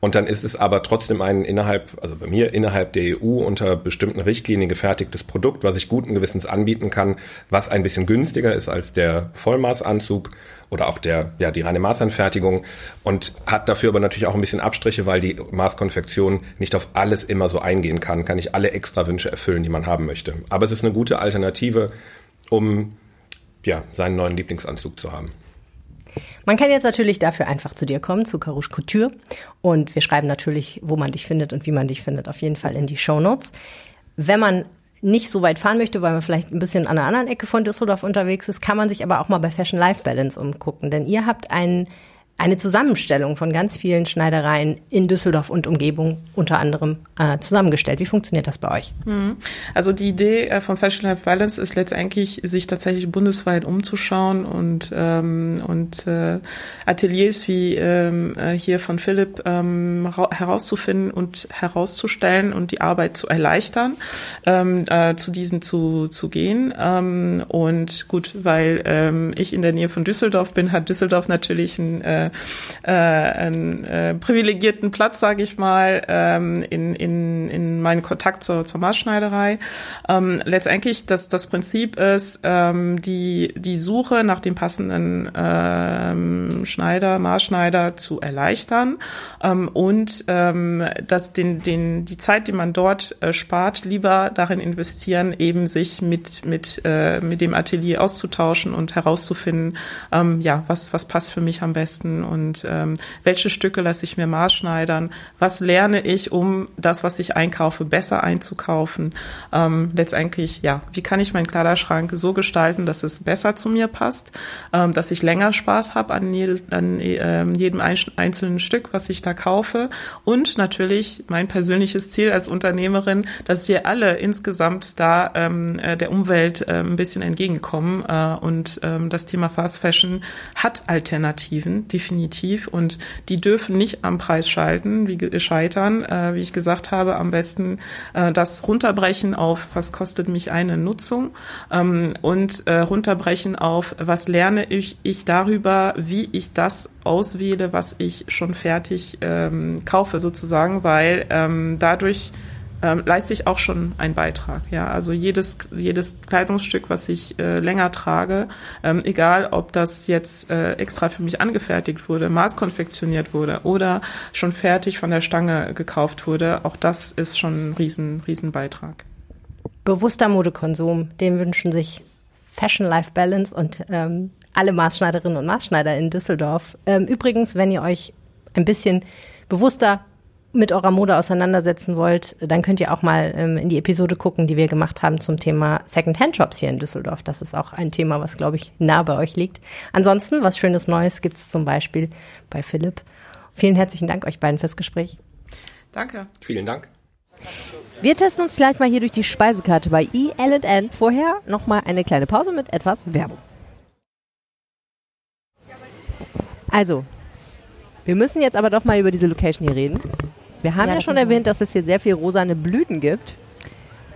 Und dann ist es aber trotzdem ein innerhalb, also bei mir innerhalb der EU unter bestimmten Richtlinien gefertigtes Produkt, was ich guten Gewissens anbieten kann, was ein bisschen günstiger ist als der Vollmaßanzug oder auch der, ja, die reine Maßanfertigung und hat dafür aber natürlich auch ein bisschen Abstriche, weil die Maßkonfektion nicht auf alles immer so eingehen kann, kann nicht alle extra Wünsche erfüllen, die man haben möchte. Aber es ist eine gute Alternative, um, ja, seinen neuen Lieblingsanzug zu haben. Man kann jetzt natürlich dafür einfach zu dir kommen, zu Carouche Couture. Und wir schreiben natürlich, wo man dich findet und wie man dich findet, auf jeden Fall in die Show Notes. Wenn man nicht so weit fahren möchte, weil man vielleicht ein bisschen an einer anderen Ecke von Düsseldorf unterwegs ist, kann man sich aber auch mal bei Fashion Life Balance umgucken. Denn ihr habt einen eine Zusammenstellung von ganz vielen Schneidereien in Düsseldorf und Umgebung unter anderem äh, zusammengestellt. Wie funktioniert das bei euch? Mhm. Also die Idee äh, von Fashion Life Balance ist letztendlich, sich tatsächlich bundesweit umzuschauen und, ähm, und äh, Ateliers wie ähm, äh, hier von Philipp ähm, herauszufinden und herauszustellen und die Arbeit zu erleichtern, ähm, äh, zu diesen zu, zu gehen. Ähm, und gut, weil ähm, ich in der Nähe von Düsseldorf bin, hat Düsseldorf natürlich ein äh, äh, einen äh, privilegierten Platz, sage ich mal, ähm, in, in, in meinen Kontakt zur, zur Maßschneiderei. Ähm, letztendlich, das, das Prinzip ist, ähm, die, die Suche nach dem passenden ähm, Schneider, Maßschneider zu erleichtern ähm, und ähm, dass den, den, die Zeit, die man dort äh, spart, lieber darin investieren, eben sich mit, mit, äh, mit dem Atelier auszutauschen und herauszufinden, ähm, ja, was, was passt für mich am besten und ähm, welche Stücke lasse ich mir maßschneidern, was lerne ich, um das, was ich einkaufe, besser einzukaufen. Ähm, letztendlich, ja, wie kann ich meinen Kleiderschrank so gestalten, dass es besser zu mir passt, ähm, dass ich länger Spaß habe an, jedes, an äh, jedem einzelnen Stück, was ich da kaufe und natürlich mein persönliches Ziel als Unternehmerin, dass wir alle insgesamt da ähm, äh, der Umwelt äh, ein bisschen entgegenkommen äh, und ähm, das Thema Fast Fashion hat Alternativen, die definitiv. Und die dürfen nicht am Preis schalten, wie scheitern. Äh, wie ich gesagt habe, am besten äh, das runterbrechen auf, was kostet mich eine Nutzung ähm, und äh, runterbrechen auf, was lerne ich, ich darüber, wie ich das auswähle, was ich schon fertig ähm, kaufe sozusagen, weil ähm, dadurch ähm, leiste ich auch schon einen Beitrag. Ja, also jedes jedes Kleidungsstück, was ich äh, länger trage, ähm, egal ob das jetzt äh, extra für mich angefertigt wurde, maßkonfektioniert wurde oder schon fertig von der Stange gekauft wurde, auch das ist schon ein riesen riesen Beitrag. Bewusster Modekonsum, den wünschen sich Fashion Life Balance und ähm, alle Maßschneiderinnen und Maßschneider in Düsseldorf. Ähm, übrigens, wenn ihr euch ein bisschen bewusster mit eurer Mode auseinandersetzen wollt, dann könnt ihr auch mal ähm, in die Episode gucken, die wir gemacht haben zum Thema Second-Hand-Shops hier in Düsseldorf. Das ist auch ein Thema, was, glaube ich, nah bei euch liegt. Ansonsten, was Schönes Neues gibt es zum Beispiel bei Philipp. Vielen herzlichen Dank euch beiden fürs Gespräch. Danke. Vielen Dank. Wir testen uns gleich mal hier durch die Speisekarte bei E.L.N. Vorher nochmal eine kleine Pause mit etwas Werbung. Also, wir müssen jetzt aber doch mal über diese Location hier reden. Wir haben ja, ja schon erwähnt, dass es hier sehr viel rosane Blüten gibt.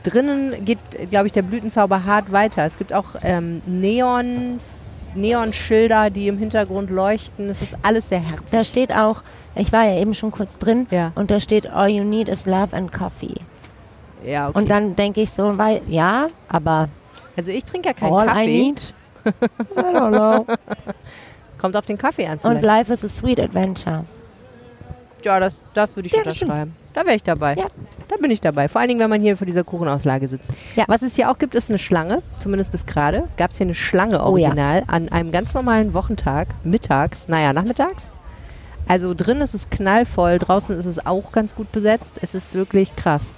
Drinnen geht, glaube ich, der Blütenzauber hart weiter. Es gibt auch ähm, Neon, Neonschilder, die im Hintergrund leuchten. Es ist alles sehr herzlich. Da steht auch, ich war ja eben schon kurz drin, ja. und da steht All you need is love and coffee. Ja, okay. Und dann denke ich so, weil, ja, aber. Also ich trinke ja keinen all Kaffee. I need. I don't know. Kommt auf den Kaffee an. Und Vielleicht. life is a sweet adventure. Ja, das, das würde ich Ja, unterschreiben. Da wäre ich dabei. Ja. Da bin ich dabei. Vor allen Dingen, wenn man hier vor dieser Kuchenauslage sitzt. Ja. Was es hier auch gibt, ist eine Schlange. Zumindest bis gerade. Gab es hier eine Schlange Oh ja. original an einem ganz normalen Wochentag. Mittags. Naja, nachmittags. Also drin ist es knallvoll. Draußen ist es auch ganz gut besetzt. Es ist wirklich krass.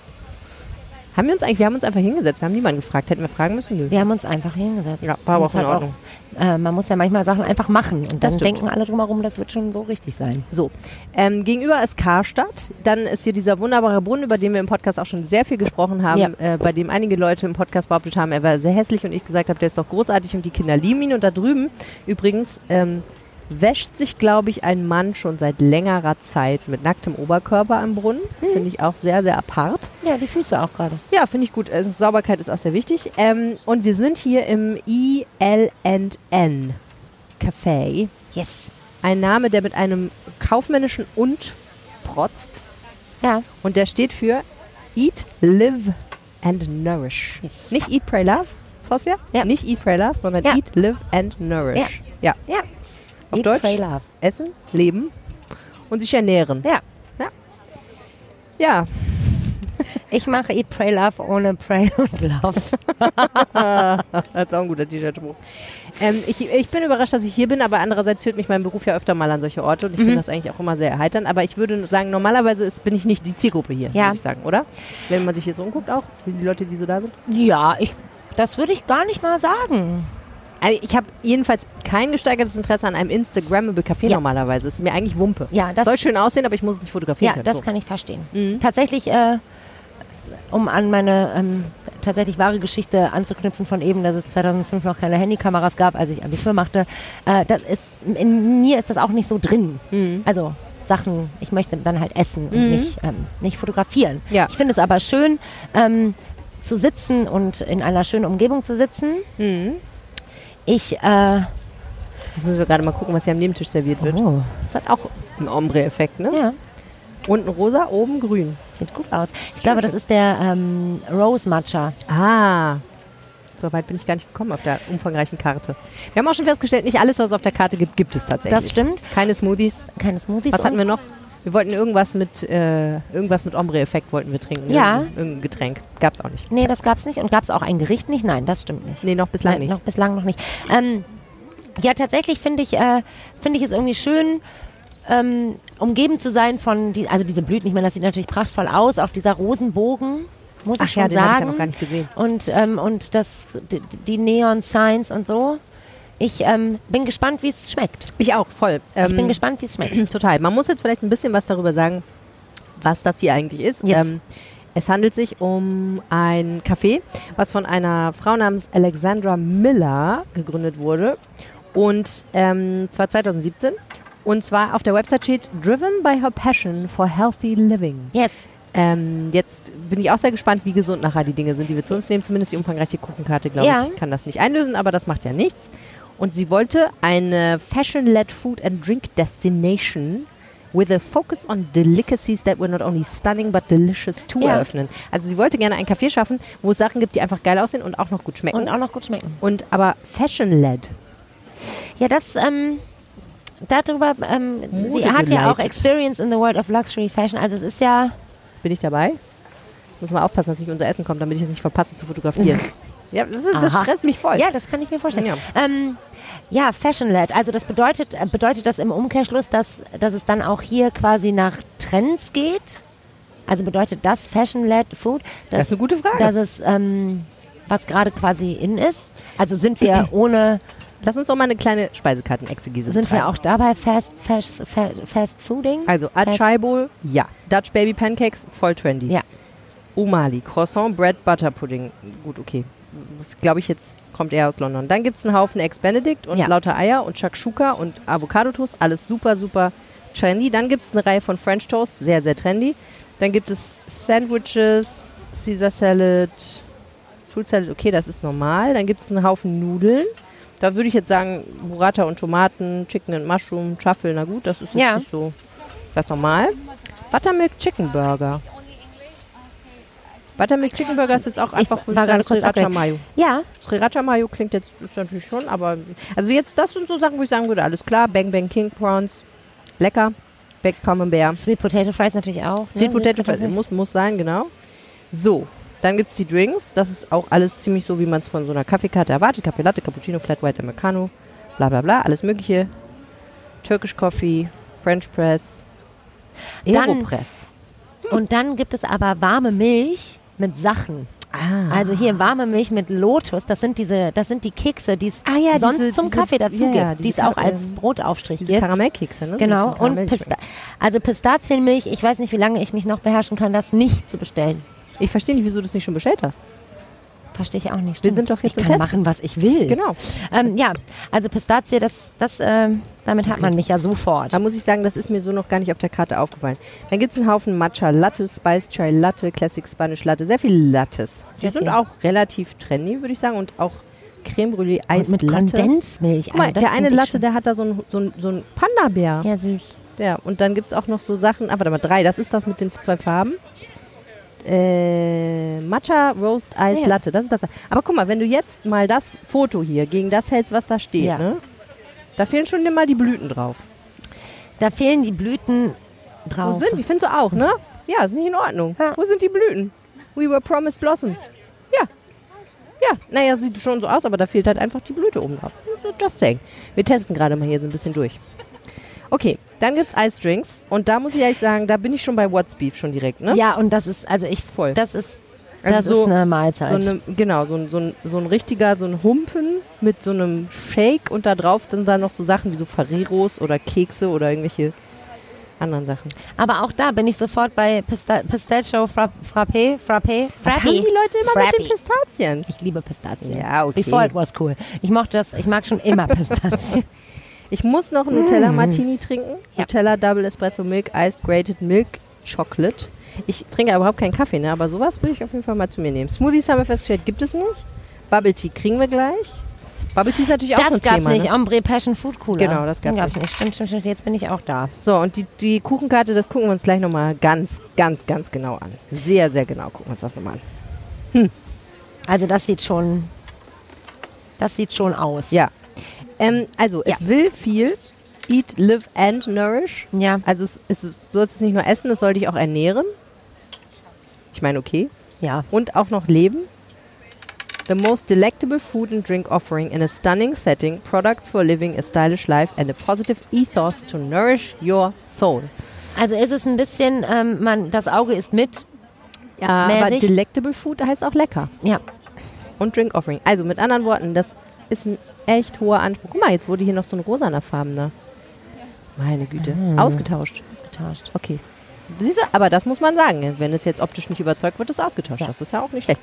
Haben wir uns eigentlich, wir haben uns einfach hingesetzt. Wir haben niemanden gefragt. Hätten wir fragen müssen? Nö. Wir haben uns einfach hingesetzt. Ja, war aber auch in halt Ordnung. Äh, man muss ja manchmal Sachen einfach machen. Und dann denken alle drumherum, das wird schon so richtig sein. So, ähm, gegenüber ist Karstadt. Dann ist hier dieser wunderbare Brunnen, über den wir im Podcast auch schon sehr viel gesprochen haben, Ja. äh, bei dem einige Leute im Podcast behauptet haben, er wäre sehr hässlich und ich gesagt habe, der ist doch großartig und die Kinder lieben ihn. Und da drüben übrigens ähm, wäscht sich, glaube ich, ein Mann schon seit längerer Zeit mit nacktem Oberkörper am Brunnen. Das finde ich auch sehr, sehr apart. Ja, die Füße auch gerade. Ja, finde ich gut. Also Sauberkeit ist auch sehr wichtig. Ähm, und wir sind hier im ELN Café. Yes. Ein Name, der mit einem kaufmännischen und protzt. Ja. Und der steht für Eat, Live and Nourish. Yes. Nicht Eat, Pray, Love, Fossia? Ja. Nicht Eat, Pray, Love, sondern Ja. Eat, Live and Nourish. Ja. Ja. Auf Eat, Deutsch pray, love. essen, leben und sich ernähren. Ja. Ja, Ich mache Eat, Pray, Love ohne Pray und Love. das ist auch ein guter T-Shirt-Spruch. Ähm, ich, ich bin überrascht, dass ich hier bin, aber andererseits führt mich mein Beruf ja öfter mal an solche Orte und ich Mhm. finde das eigentlich auch immer sehr erheiternd. Aber ich würde sagen, normalerweise ist, bin ich nicht die Zielgruppe hier, Ja. würde ich sagen, oder? Wenn man sich hier so umguckt auch, die Leute, die so da sind. Ja, ich, das würde ich gar nicht mal sagen. Also ich habe jedenfalls kein gesteigertes Interesse an einem Instagrammable Café Ja. normalerweise. Es ist mir eigentlich Wumpe. Ja, das, Soll schön aussehen, aber ich muss es nicht fotografieren ja, können. das so. kann ich verstehen. Mhm. Tatsächlich, äh, um an meine ähm, tatsächlich wahre Geschichte anzuknüpfen von eben, dass es 2005 noch keine Handykameras gab, als ich Abitur machte, äh, das ist, in mir ist das auch nicht so drin. Mhm. Also Sachen, ich möchte dann halt essen und Mhm. nicht, ähm, nicht fotografieren. Ja. Ich finde es aber schön, ähm, zu sitzen und in einer schönen Umgebung zu sitzen. Ich, äh, Jetzt müssen wir gerade mal gucken, was hier am Nebentisch serviert wird. oh, Das hat auch einen Ombre-Effekt, ne? ja, Unten rosa, oben grün. sieht gut aus. Ich glaube, das ist der ähm, Rose Matcha. Ah. So weit bin ich gar nicht gekommen auf der umfangreichen Karte. Wir haben auch schon festgestellt, nicht alles, was es auf der Karte gibt, gibt es tatsächlich. Das stimmt. Keine Smoothies. Keine Smoothies. Was hatten wir noch? Wir wollten irgendwas mit äh, irgendwas mit Ombre-Effekt wollten wir trinken. Ja. Irgendein, irgendein Getränk. Gab's auch nicht. Nee, das gab's nicht. Und gab's auch ein Gericht nicht? Nein, das stimmt nicht. Nee, noch bislang Nein, nicht. noch bislang noch nicht. Ähm, ja, tatsächlich finde ich, äh, finde ich es irgendwie schön, ähm, umgeben zu sein von, die, also diese Blüten, ich meine, das sieht natürlich prachtvoll aus, auch dieser Rosenbogen, muss Ach ich schon ja, den habe ich sagen. ja noch gar nicht gesehen. Und, ähm, und das, die, die Neon Signs und so. Ich ähm, bin gespannt, wie es schmeckt. Ich auch, voll. Ich Ähm, bin gespannt, wie es schmeckt. Total. Man muss jetzt vielleicht ein bisschen was darüber sagen, was das hier eigentlich ist. Yes. Ähm, es handelt sich um ein Café, was von einer Frau namens Alexandra Miller gegründet wurde. Und ähm, zwar 2017. Und zwar auf der Website steht Driven by her passion for healthy living. Yes. Ähm, jetzt bin ich auch sehr gespannt, wie gesund nachher die Dinge sind, die wir zu uns nehmen. Zumindest die umfangreiche Kuchenkarte, glaube Ja. ich, kann das nicht einlösen, aber das macht ja nichts. Und sie wollte eine Fashion-led Food and Drink Destination with a focus on delicacies that were not only stunning but delicious to Ja. eröffnen. Also sie wollte gerne ein Café schaffen, wo es Sachen gibt, die einfach geil aussehen und auch noch gut schmecken. Und auch noch gut schmecken. Und aber Fashion-led. Ja, das, ähm, darüber, ähm, sie hat ja auch. Experience in the world of luxury fashion. Also es ist ja, Bin ich dabei? Muss mal aufpassen, dass nicht unser Essen kommt, damit ich es nicht verpasse zu fotografieren. ja, das, ist, das stresst mich voll. ja, das kann ich mir vorstellen. Ja. Ähm, ja, Fashion-led. Also das bedeutet, äh, bedeutet das im Umkehrschluss, dass, dass es dann auch hier quasi nach Trends geht? Also bedeutet das Fashion-led Food? Dass, Das ist eine gute Frage. Dass es, ähm, was gerade quasi in ist? Also sind wir ohne, Lass uns doch mal eine kleine Speisekarten-Exegese sind wir betreiben. auch dabei Fast, Fast, Fast, Fast Fooding? Also Bowl, ja. Dutch Baby Pancakes, voll trendy. Ja. Umali, Croissant, Bread, Butter Pudding. Gut, okay. Glaube ich jetzt kommt eher aus London. Dann gibt es einen Haufen Eggs Benedict und Ja. lauter Eier und Shakshuka und Avocado-Toast. Alles super, super trendy. Dann gibt es eine Reihe von French Toast, sehr, sehr trendy. Dann gibt es Sandwiches, Caesar Salad, Fruit Salad, okay, das ist normal. Dann gibt es einen Haufen Nudeln. Da würde ich jetzt sagen, Burrata und Tomaten, Chicken and Mushroom, Truffle, na gut, das ist jetzt Ja. nicht so ganz normal. Buttermilk Chicken Burger. Buttermilk Chicken Burger ist jetzt auch einfach war gerade kurz Sriracha. Mayo. Ja, Sriracha Mayo klingt jetzt ist natürlich schon, aber also jetzt das sind so Sachen, wo ich sagen würde, alles klar, Bang Bang King Prawns, lecker, Baked Camembert. Sweet Potato Fries natürlich auch. Sweet ne? Potato Fries, muss, muss sein, genau. So, dann gibt es die Drinks. Das ist auch alles ziemlich so, wie man es von so einer Kaffeekarte erwartet. Kaffee Latte, Cappuccino, Flat White, Americano, bla bla bla, alles mögliche. Turkish Coffee, French Press, Dann- Aeropress. Und dann gibt es aber warme Milch mit Sachen. Ah. Also hier warme Milch mit Lotus, das sind diese, das sind die Kekse, die es Ah ja, sonst diese- zum diese- Kaffee dazu ja, ja, gibt, die es auch als Brotaufstrich Diese gibt. Karamellkekse, ne? Genau, und Pista also Pistazienmilch, ich weiß nicht, wie lange ich mich noch beherrschen kann, das nicht zu bestellen. Ich verstehe nicht, wieso du das nicht schon bestellt hast. Verstehe ich auch nicht. Wir stimmt. sind doch jetzt ich kann Test. machen, was ich will. Genau. Ähm, ja, also Pistazie, das, das, ähm, damit hat man mich ja sofort. Da muss ich sagen, das ist mir so noch gar nicht auf der Karte aufgefallen. Dann gibt es einen Haufen Matcha Latte, Spice Chai Latte, Classic Spanish Latte, sehr viel Lattes. Die sind auch relativ trendy, würde ich sagen. Und auch Creme Brûlée Eis mit Latte. Kondensmilch. Guck mal, das der eine Latte, der hat da so einen so ein, so ein Panda-Bär. Ja, süß. Ja, und dann gibt es auch noch so Sachen, aber warte mal, drei, das ist das mit den zwei Farben. Äh, Matcha Roast Eis Ja. Latte, das ist das. Aber guck mal, wenn du jetzt mal das Foto hier gegen das hältst, was da steht, Ja. ne? Da fehlen schon mal die Blüten drauf. Da fehlen die Blüten drauf. Wo sind die? Findest du auch, ne? Ja, ist nicht in Ordnung. Ja. Wo sind die Blüten? We were promised blossoms. Ja. Ja, naja, sieht schon so aus, aber da fehlt halt einfach die Blüte oben drauf. Just saying. Wir testen gerade mal hier so ein bisschen durch. Okay, dann gibt's Eisdrinks und da muss ich ehrlich sagen, da bin ich schon bei What's Beef schon direkt, ne? Ja, und das ist, also ich, Voll. das ist, Also das so- ist eine Mahlzeit. So eine, genau, so ein, so, ein, so ein richtiger, so ein Humpen mit so einem Shake und da drauf sind dann noch so Sachen wie so Ferreros oder Kekse oder irgendwelche anderen Sachen. Aber auch da bin ich sofort bei Pista Pistachio Fra Frappé, Frappé, Was haben die Leute immer mit den. Pistazien? Ich liebe Pistazien. Ja, okay. Before it was cool. Ich mochte das, ich mag schon immer Pistazien. Ich muss noch einen Nutella Martini trinken. Mm. Ja. Nutella Double Espresso Milk, Iced Grated Milk Chocolate. Ich trinke überhaupt keinen Kaffee, ne? aber sowas würde ich auf jeden Fall mal zu mir nehmen. Smoothies haben wir festgestellt, gibt es nicht. Bubble Tea kriegen wir gleich. Bubble Tea ist natürlich auch Das so ein gab's Thema. nicht. Ne? Ombre Passion Food Cooler. Genau, das gab's gab's nicht. Stimmt, stimmt, stimmt. Jetzt bin ich auch da. So, und die, die Kuchenkarte, das gucken wir uns gleich nochmal ganz, ganz, ganz genau an. Sehr, sehr genau gucken wir uns das nochmal an. Also das sieht schon, das sieht schon aus. Ja. Ähm, also, Ja. es will viel. Eat, live and nourish. Ja. Also, es, es du sollst es nicht nur essen, es soll dich auch ernähren. Ich meine, okay. Ja. und auch noch leben. The most delectable food and drink offering in a stunning setting, products for living a stylish life and a positive ethos to nourish your soul. Also ist es ein bisschen, ähm, man, das Auge ist mit. Ja, aber Mäßig. delectable food heißt auch lecker. Ja. Und drink offering. Also mit anderen Worten, das ist ein echt hoher Anspruch. Guck mal, jetzt wurde hier noch so ein rosaner Farbener. Meine Güte. Ausgetauscht. Ausgetauscht. Okay. Siehst du, aber das muss man sagen. Wenn es jetzt optisch nicht überzeugt wird, ist ausgetauscht. Das ist ja auch nicht schlecht.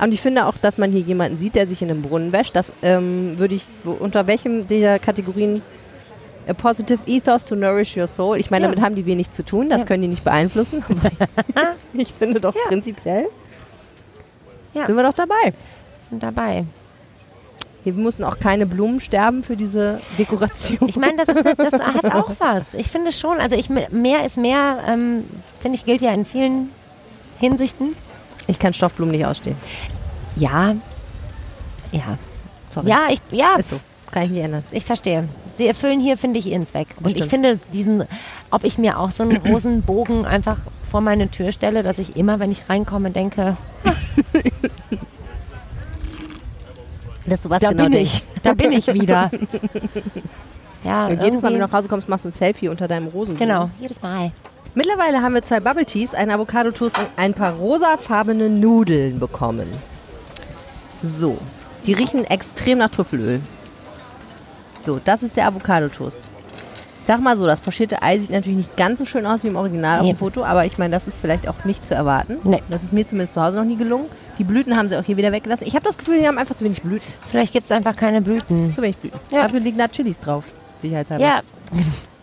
Und ich finde auch, dass man hier jemanden sieht, der sich in einem Brunnen wäscht. Das ähm, würde ich, unter welchem dieser Kategorien A positive ethos to nourish your soul. Ich meine, Ja. damit haben die wenig zu tun, das Ja. können die nicht beeinflussen. ich finde doch prinzipiell Ja. sind wir doch dabei. Sind dabei. Hier müssen auch keine Blumen sterben für diese Dekoration. Ich meine, das, ist, das hat auch was. Ich finde schon, also ich, mehr ist mehr, ähm, finde ich, gilt ja in vielen Hinsichten. Ich kann Stoffblumen nicht ausstehen. Ja. Ja. Sorry. Ja, ich, ja, Ist so. Kann ich nicht ändern. ich verstehe. Sie erfüllen hier, finde ich, ihren Zweck. Und ich Bestimmt. finde diesen, ob ich mir auch so einen Rosenbogen einfach vor meine Tür stelle, dass ich immer, wenn ich reinkomme, denke, Dass du was da genau bin ich, da bin ich wieder. Ja, Und jedes Mal, wenn du nach Hause kommst, machst du ein Selfie unter deinem Rosen. Genau, jedes Mal. Mittlerweile haben wir zwei Bubble Teas, einen Avocado-Toast und ein paar rosafarbene Nudeln bekommen. So, die riechen extrem nach Trüffelöl. So, das ist der Avocado-Toast. Ich sag mal so, das pochierte Ei sieht natürlich nicht ganz so schön aus wie im Original auf Nee. dem Foto, aber ich meine, das ist vielleicht auch nicht zu erwarten. Nee. Das ist mir zumindest zu Hause noch nie gelungen. Die Blüten haben sie auch hier wieder weggelassen. Ich habe das Gefühl, die haben einfach zu wenig Blüten. Vielleicht gibt es einfach keine Blüten. Zu wenig Blüten. Ja. Dafür liegen da Chilis drauf, sicherheitshalber. Ja,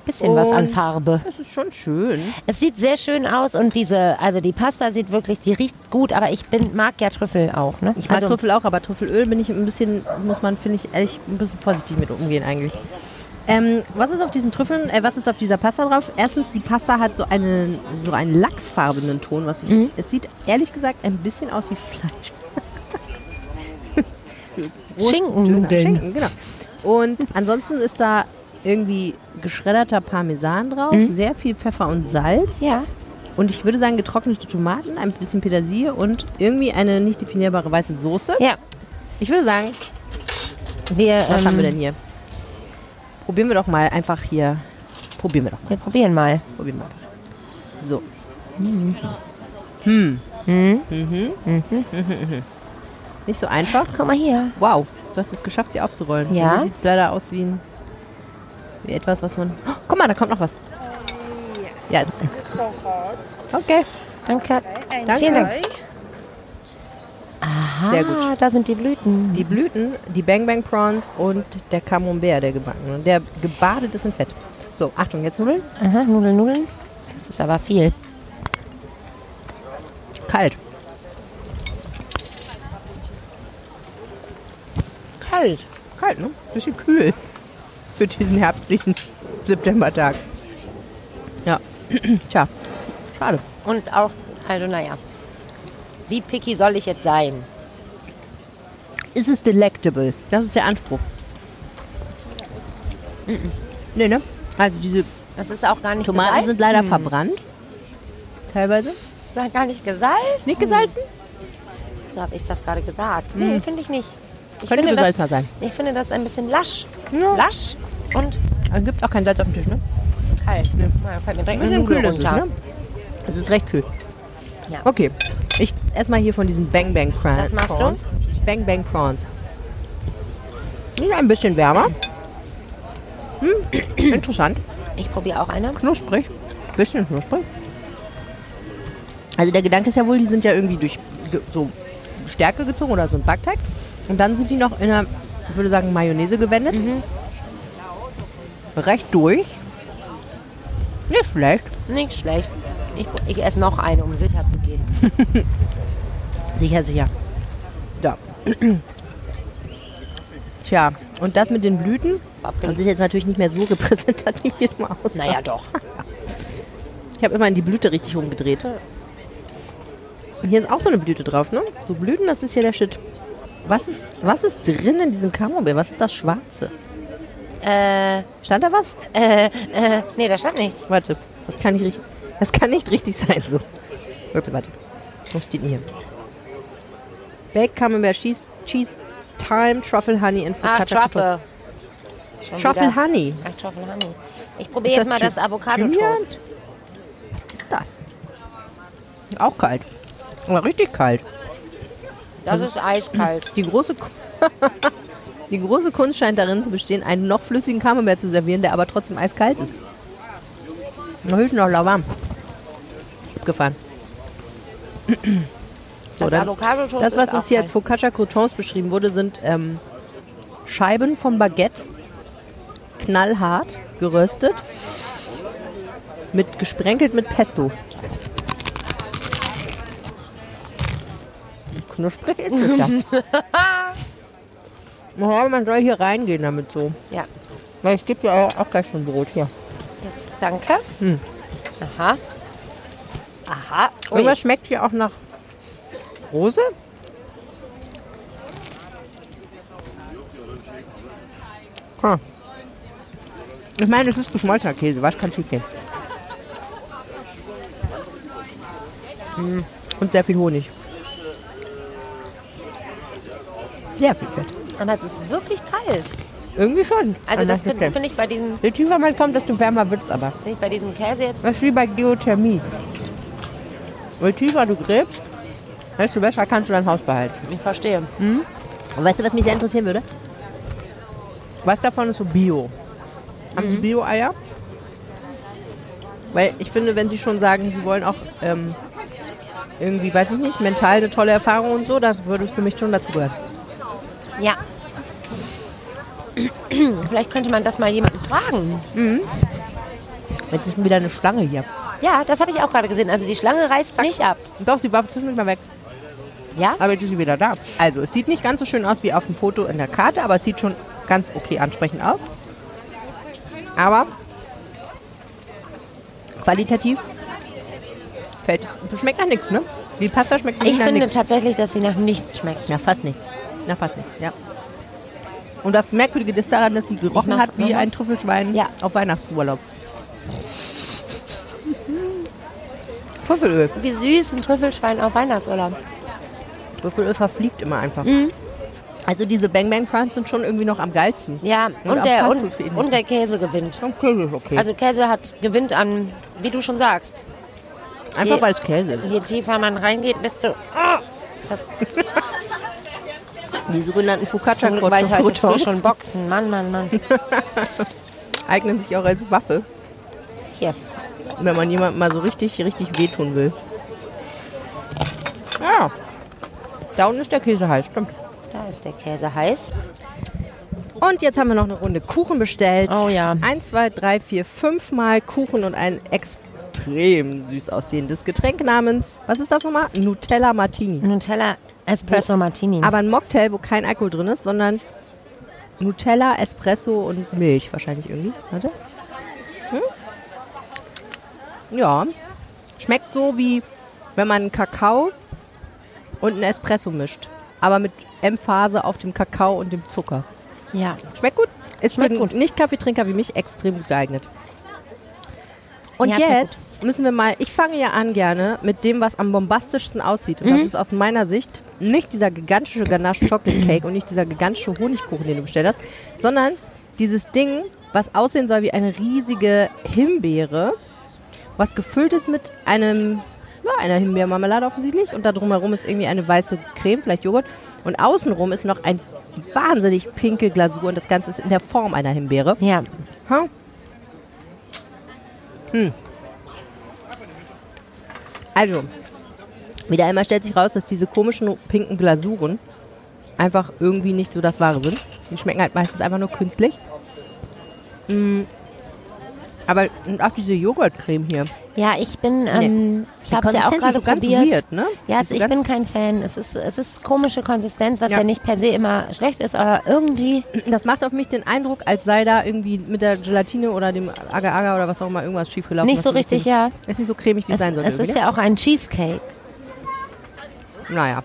bisschen was an Und- Farbe. Das ist schon schön. Es sieht sehr schön aus und diese, also die Pasta sieht wirklich, die riecht gut, aber ich bin, mag ja Trüffel auch, ne? Ich mag also, Trüffel auch, aber Trüffelöl bin ich ein bisschen, muss man, finde ich, ehrlich, ein bisschen vorsichtig mit umgehen eigentlich. Ähm, was ist auf diesen Trüffeln, äh, was ist auf dieser Pasta drauf? Erstens, die Pasta hat so, einen so einen lachsfarbenen Ton, was ich, Mhm. es sieht ehrlich gesagt ein bisschen aus wie Fleisch. Schinkennudeln. Schinken, genau. Und ansonsten ist da irgendwie geschredderter Parmesan drauf, Mhm. sehr viel Pfeffer und Salz. Ja. Und ich würde sagen getrocknete Tomaten, ein bisschen Petersilie und irgendwie eine nicht definierbare weiße Soße. Ja. Ich würde sagen, Wir, was ähm, haben wir denn hier? Probieren wir doch mal einfach hier. Probieren wir doch mal. wir probieren mal. Probieren wir einfach. So. Hm. Mhm. Mhm. Mhm. Nicht so einfach. Guck mal hier. Wow, du hast es geschafft, sie aufzurollen. Ja. Hier sieht es leider aus wie, ein, wie etwas, was man. Oh, guck mal, da kommt noch was. Ja, ist Okay, Danke. danke. Vielen Dank. Aha, Sehr gut. da sind die Blüten. Die Blüten, die Bang Bang Prawns und der Camembert, der gebacken. Der gebadet ist in Fett. So, Achtung, jetzt Nudeln. Aha, Nudeln, Nudeln. Das ist aber viel. Kalt. Kalt. Kalt, ne? Bisschen kühl. Für diesen herbstlichen Septembertag. Ja. Tja, schade. Und auch, also naja. Wie picky soll ich jetzt sein? Ist es delectable? Das ist der Anspruch. Nee, ne? Also diese Das ist auch gar nicht Tomaten gesalzen. sind leider verbrannt. Teilweise. Ist ja gar nicht gesalzen. Nicht gesalzen? So habe ich das gerade gesagt. Nee, finde ich nicht. Ich Könnte finde gesalzener das, sein. Ich finde das ein bisschen lasch. Ja. Lasch und Aber gibt auch kein Salz auf dem Tisch, ne? kalt. Ja, fällt mir direkt eine Nudel kühl ist es, runter. ne? Es ist recht kühl. Ja. Okay. Ich erstmal hier von diesen Bang Bang Prawns. Was machst du? Prawns. Bang Bang Prawns. Sind ein bisschen wärmer. Hm, interessant. Ich probiere auch eine. Knusprig. Bisschen knusprig. Also der Gedanke ist ja wohl, die sind ja irgendwie durch so Stärke gezogen oder so ein Backteig. Und dann sind die noch in einer, ich würde sagen, Mayonnaise gewendet. Recht durch. Nicht schlecht. Nicht schlecht. Ich, ich esse noch eine, um sicher zu gehen. Sicher, sicher. Da. Tja, und das mit den Blüten, das ist jetzt natürlich nicht mehr so repräsentativ, wie es mal aussah. Naja, doch. Ich habe immer in die Blüte richtig rumgedreht. Und hier ist auch so eine Blüte drauf, ne? So Blüten, das ist hier der Shit. Was ist, was ist drin in diesem Camembert? Was ist das Schwarze? Äh, Stand da was? äh, äh, nee, da stand nichts. Warte, das kann nicht richtig, das kann nicht richtig sein so. Warte, warte. Was steht denn hier? Baked Camembert Cheese, Cheese Thyme, Truffle Honey and Ah, Focaccia Truffle. Schon Truffle wieder. Honey. Ach, Truffle Honey. Ich probiere Ist jetzt mal das das Thy- Avocado-Toast. Was ist das? Auch kalt. Aber richtig kalt. Das ist eiskalt. Die große, die große Kunst scheint darin zu bestehen, einen noch flüssigen Camembert zu servieren, der aber trotzdem eiskalt ist. Höchstens noch lauwarm. Abgefahren. So, Das dann, das, was uns auch hier als. Focaccia Croutons beschrieben wurde, sind ähm, Scheiben von Baguette, knallhart, geröstet. Mit gesprenkelt mit Pesto. Knusprig ist es ja. Ja, man soll hier reingehen damit so. Ja. Weil ich gebe dir auch gleich schon Brot hier. Das, danke. Aha. Aha. Ui. Irgendwas schmeckt hier auch nach Rose. Hm. Ich meine, es ist geschmolzener Käse. Was kann schief gehen? Hm. Und sehr viel Honig. Sehr viel Fett. Aber es ist wirklich kalt. Irgendwie schon. Also das finde find ich bei diesem, Je tiefer man kommt, desto wärmer wird es aber. find ich bei diesem Käse jetzt. Das ist wie bei Geothermie. Je tiefer du gräbst, desto besser kannst du dein Haus behalten. Ich verstehe. Und weißt du, was mich sehr interessieren würde? Was davon ist so Bio? Haben Sie Bio-Eier? Weil ich finde, wenn Sie schon sagen, Sie wollen auch ähm, irgendwie, weiß ich nicht, mental eine tolle Erfahrung und so, das würde für mich schon dazu gehören. Ja. Vielleicht könnte man das mal jemanden fragen. Jetzt ist schon wieder eine Schlange hier. Ja, das habe ich auch gerade gesehen. Also die Schlange reißt nicht ab. Doch, sie war zwischendurch mal weg. Ja? Aber jetzt ist sie wieder da. Also, es sieht nicht ganz so schön aus wie auf dem Foto in der Karte, aber es sieht schon ganz okay ansprechend aus. Aber qualitativ fällt es, schmeckt nach nichts, ne? Die Pasta schmeckt nicht Ich nach finde nichts. tatsächlich, dass sie nach nichts schmeckt. Ja, fast nichts. Na, fast nichts, ja. Und das Merkwürdige ist daran, dass sie gerochen hat wie ein Trüffelschwein Ja. auf Weihnachtsurlaub. Trüffelöl. Wie süß ein Trüffelschwein auf Weihnachtsurlaub. Trüffelöl verfliegt immer einfach. Mhm. Also diese Bang Bang Crunch sind schon irgendwie noch am geilsten. Ja, Und und, der, und, und der Käse gewinnt. Okay, ist okay. Also Käse hat gewinnt an, wie du schon sagst. einfach weil es Käse ist. Je tiefer man reingeht, desto... Das Die sogenannten Focaccia zum Glück war ich heute früh schon boxen. Mann, Mann, Mann. eignen sich auch als Waffe, Hier. Wenn man jemandem mal so richtig, richtig wehtun will. Ja. Da unten ist der Käse heiß, stimmt. Da ist der Käse heiß. Und jetzt haben wir noch eine Runde Kuchen bestellt. Oh ja. Eins, zwei, drei, vier, fünf Mal Kuchen und ein extrem süß aussehendes Getränk namens, was ist das nochmal? Nutella Martini. Nutella Espresso Martini. Aber ein Mocktail, wo kein Alkohol drin ist, sondern Nutella, Espresso und Milch wahrscheinlich irgendwie. Warte. Hm? Ja. Schmeckt so wie, wenn man Kakao und einen Espresso mischt. Aber mit Emphase auf dem Kakao und dem Zucker. ja. Schmeckt gut. Ist Schmeckt für einen. Nicht-Kaffeetrinker wie mich extrem gut geeignet. Und Ja, jetzt müssen wir mal, ich fange ja an gerne mit dem, was am bombastischsten aussieht. Und Mhm. das ist aus meiner Sicht nicht dieser gigantische Ganache Chocolate Cake und nicht dieser gigantische Honigkuchen, den du bestellt hast, sondern dieses Ding, was aussehen soll wie eine riesige Himbeere, was gefüllt ist mit einem, ja, einer Himbeermarmelade offensichtlich und da drumherum ist irgendwie eine weiße Creme, vielleicht Joghurt und außenrum ist noch ein wahnsinnig pinke Glasur und das Ganze ist in der Form einer Himbeere. Ja. Hm. Hm. Also, wieder einmal stellt sich raus, dass diese komischen pinken Glasuren einfach irgendwie nicht so das Wahre sind. Die schmecken halt meistens einfach nur künstlich. Mm. Aber und auch diese Joghurtcreme hier. Ja, ich bin, ähm, ich Die habe es ja auch gerade so ganz probiert. weird, ne? Ja, Ist so ich bin kein Fan. Es ist, es ist komische Konsistenz, was ja. Ja. nicht per se immer schlecht ist, aber irgendwie, Das macht auf mich den Eindruck, als sei da irgendwie mit der Gelatine oder dem Agar-Agar oder was auch immer irgendwas schiefgelaufen. Nicht so richtig, ja. Ist nicht so cremig, wie es sein sollte. es ist ne? ja auch ein Cheesecake. Naja.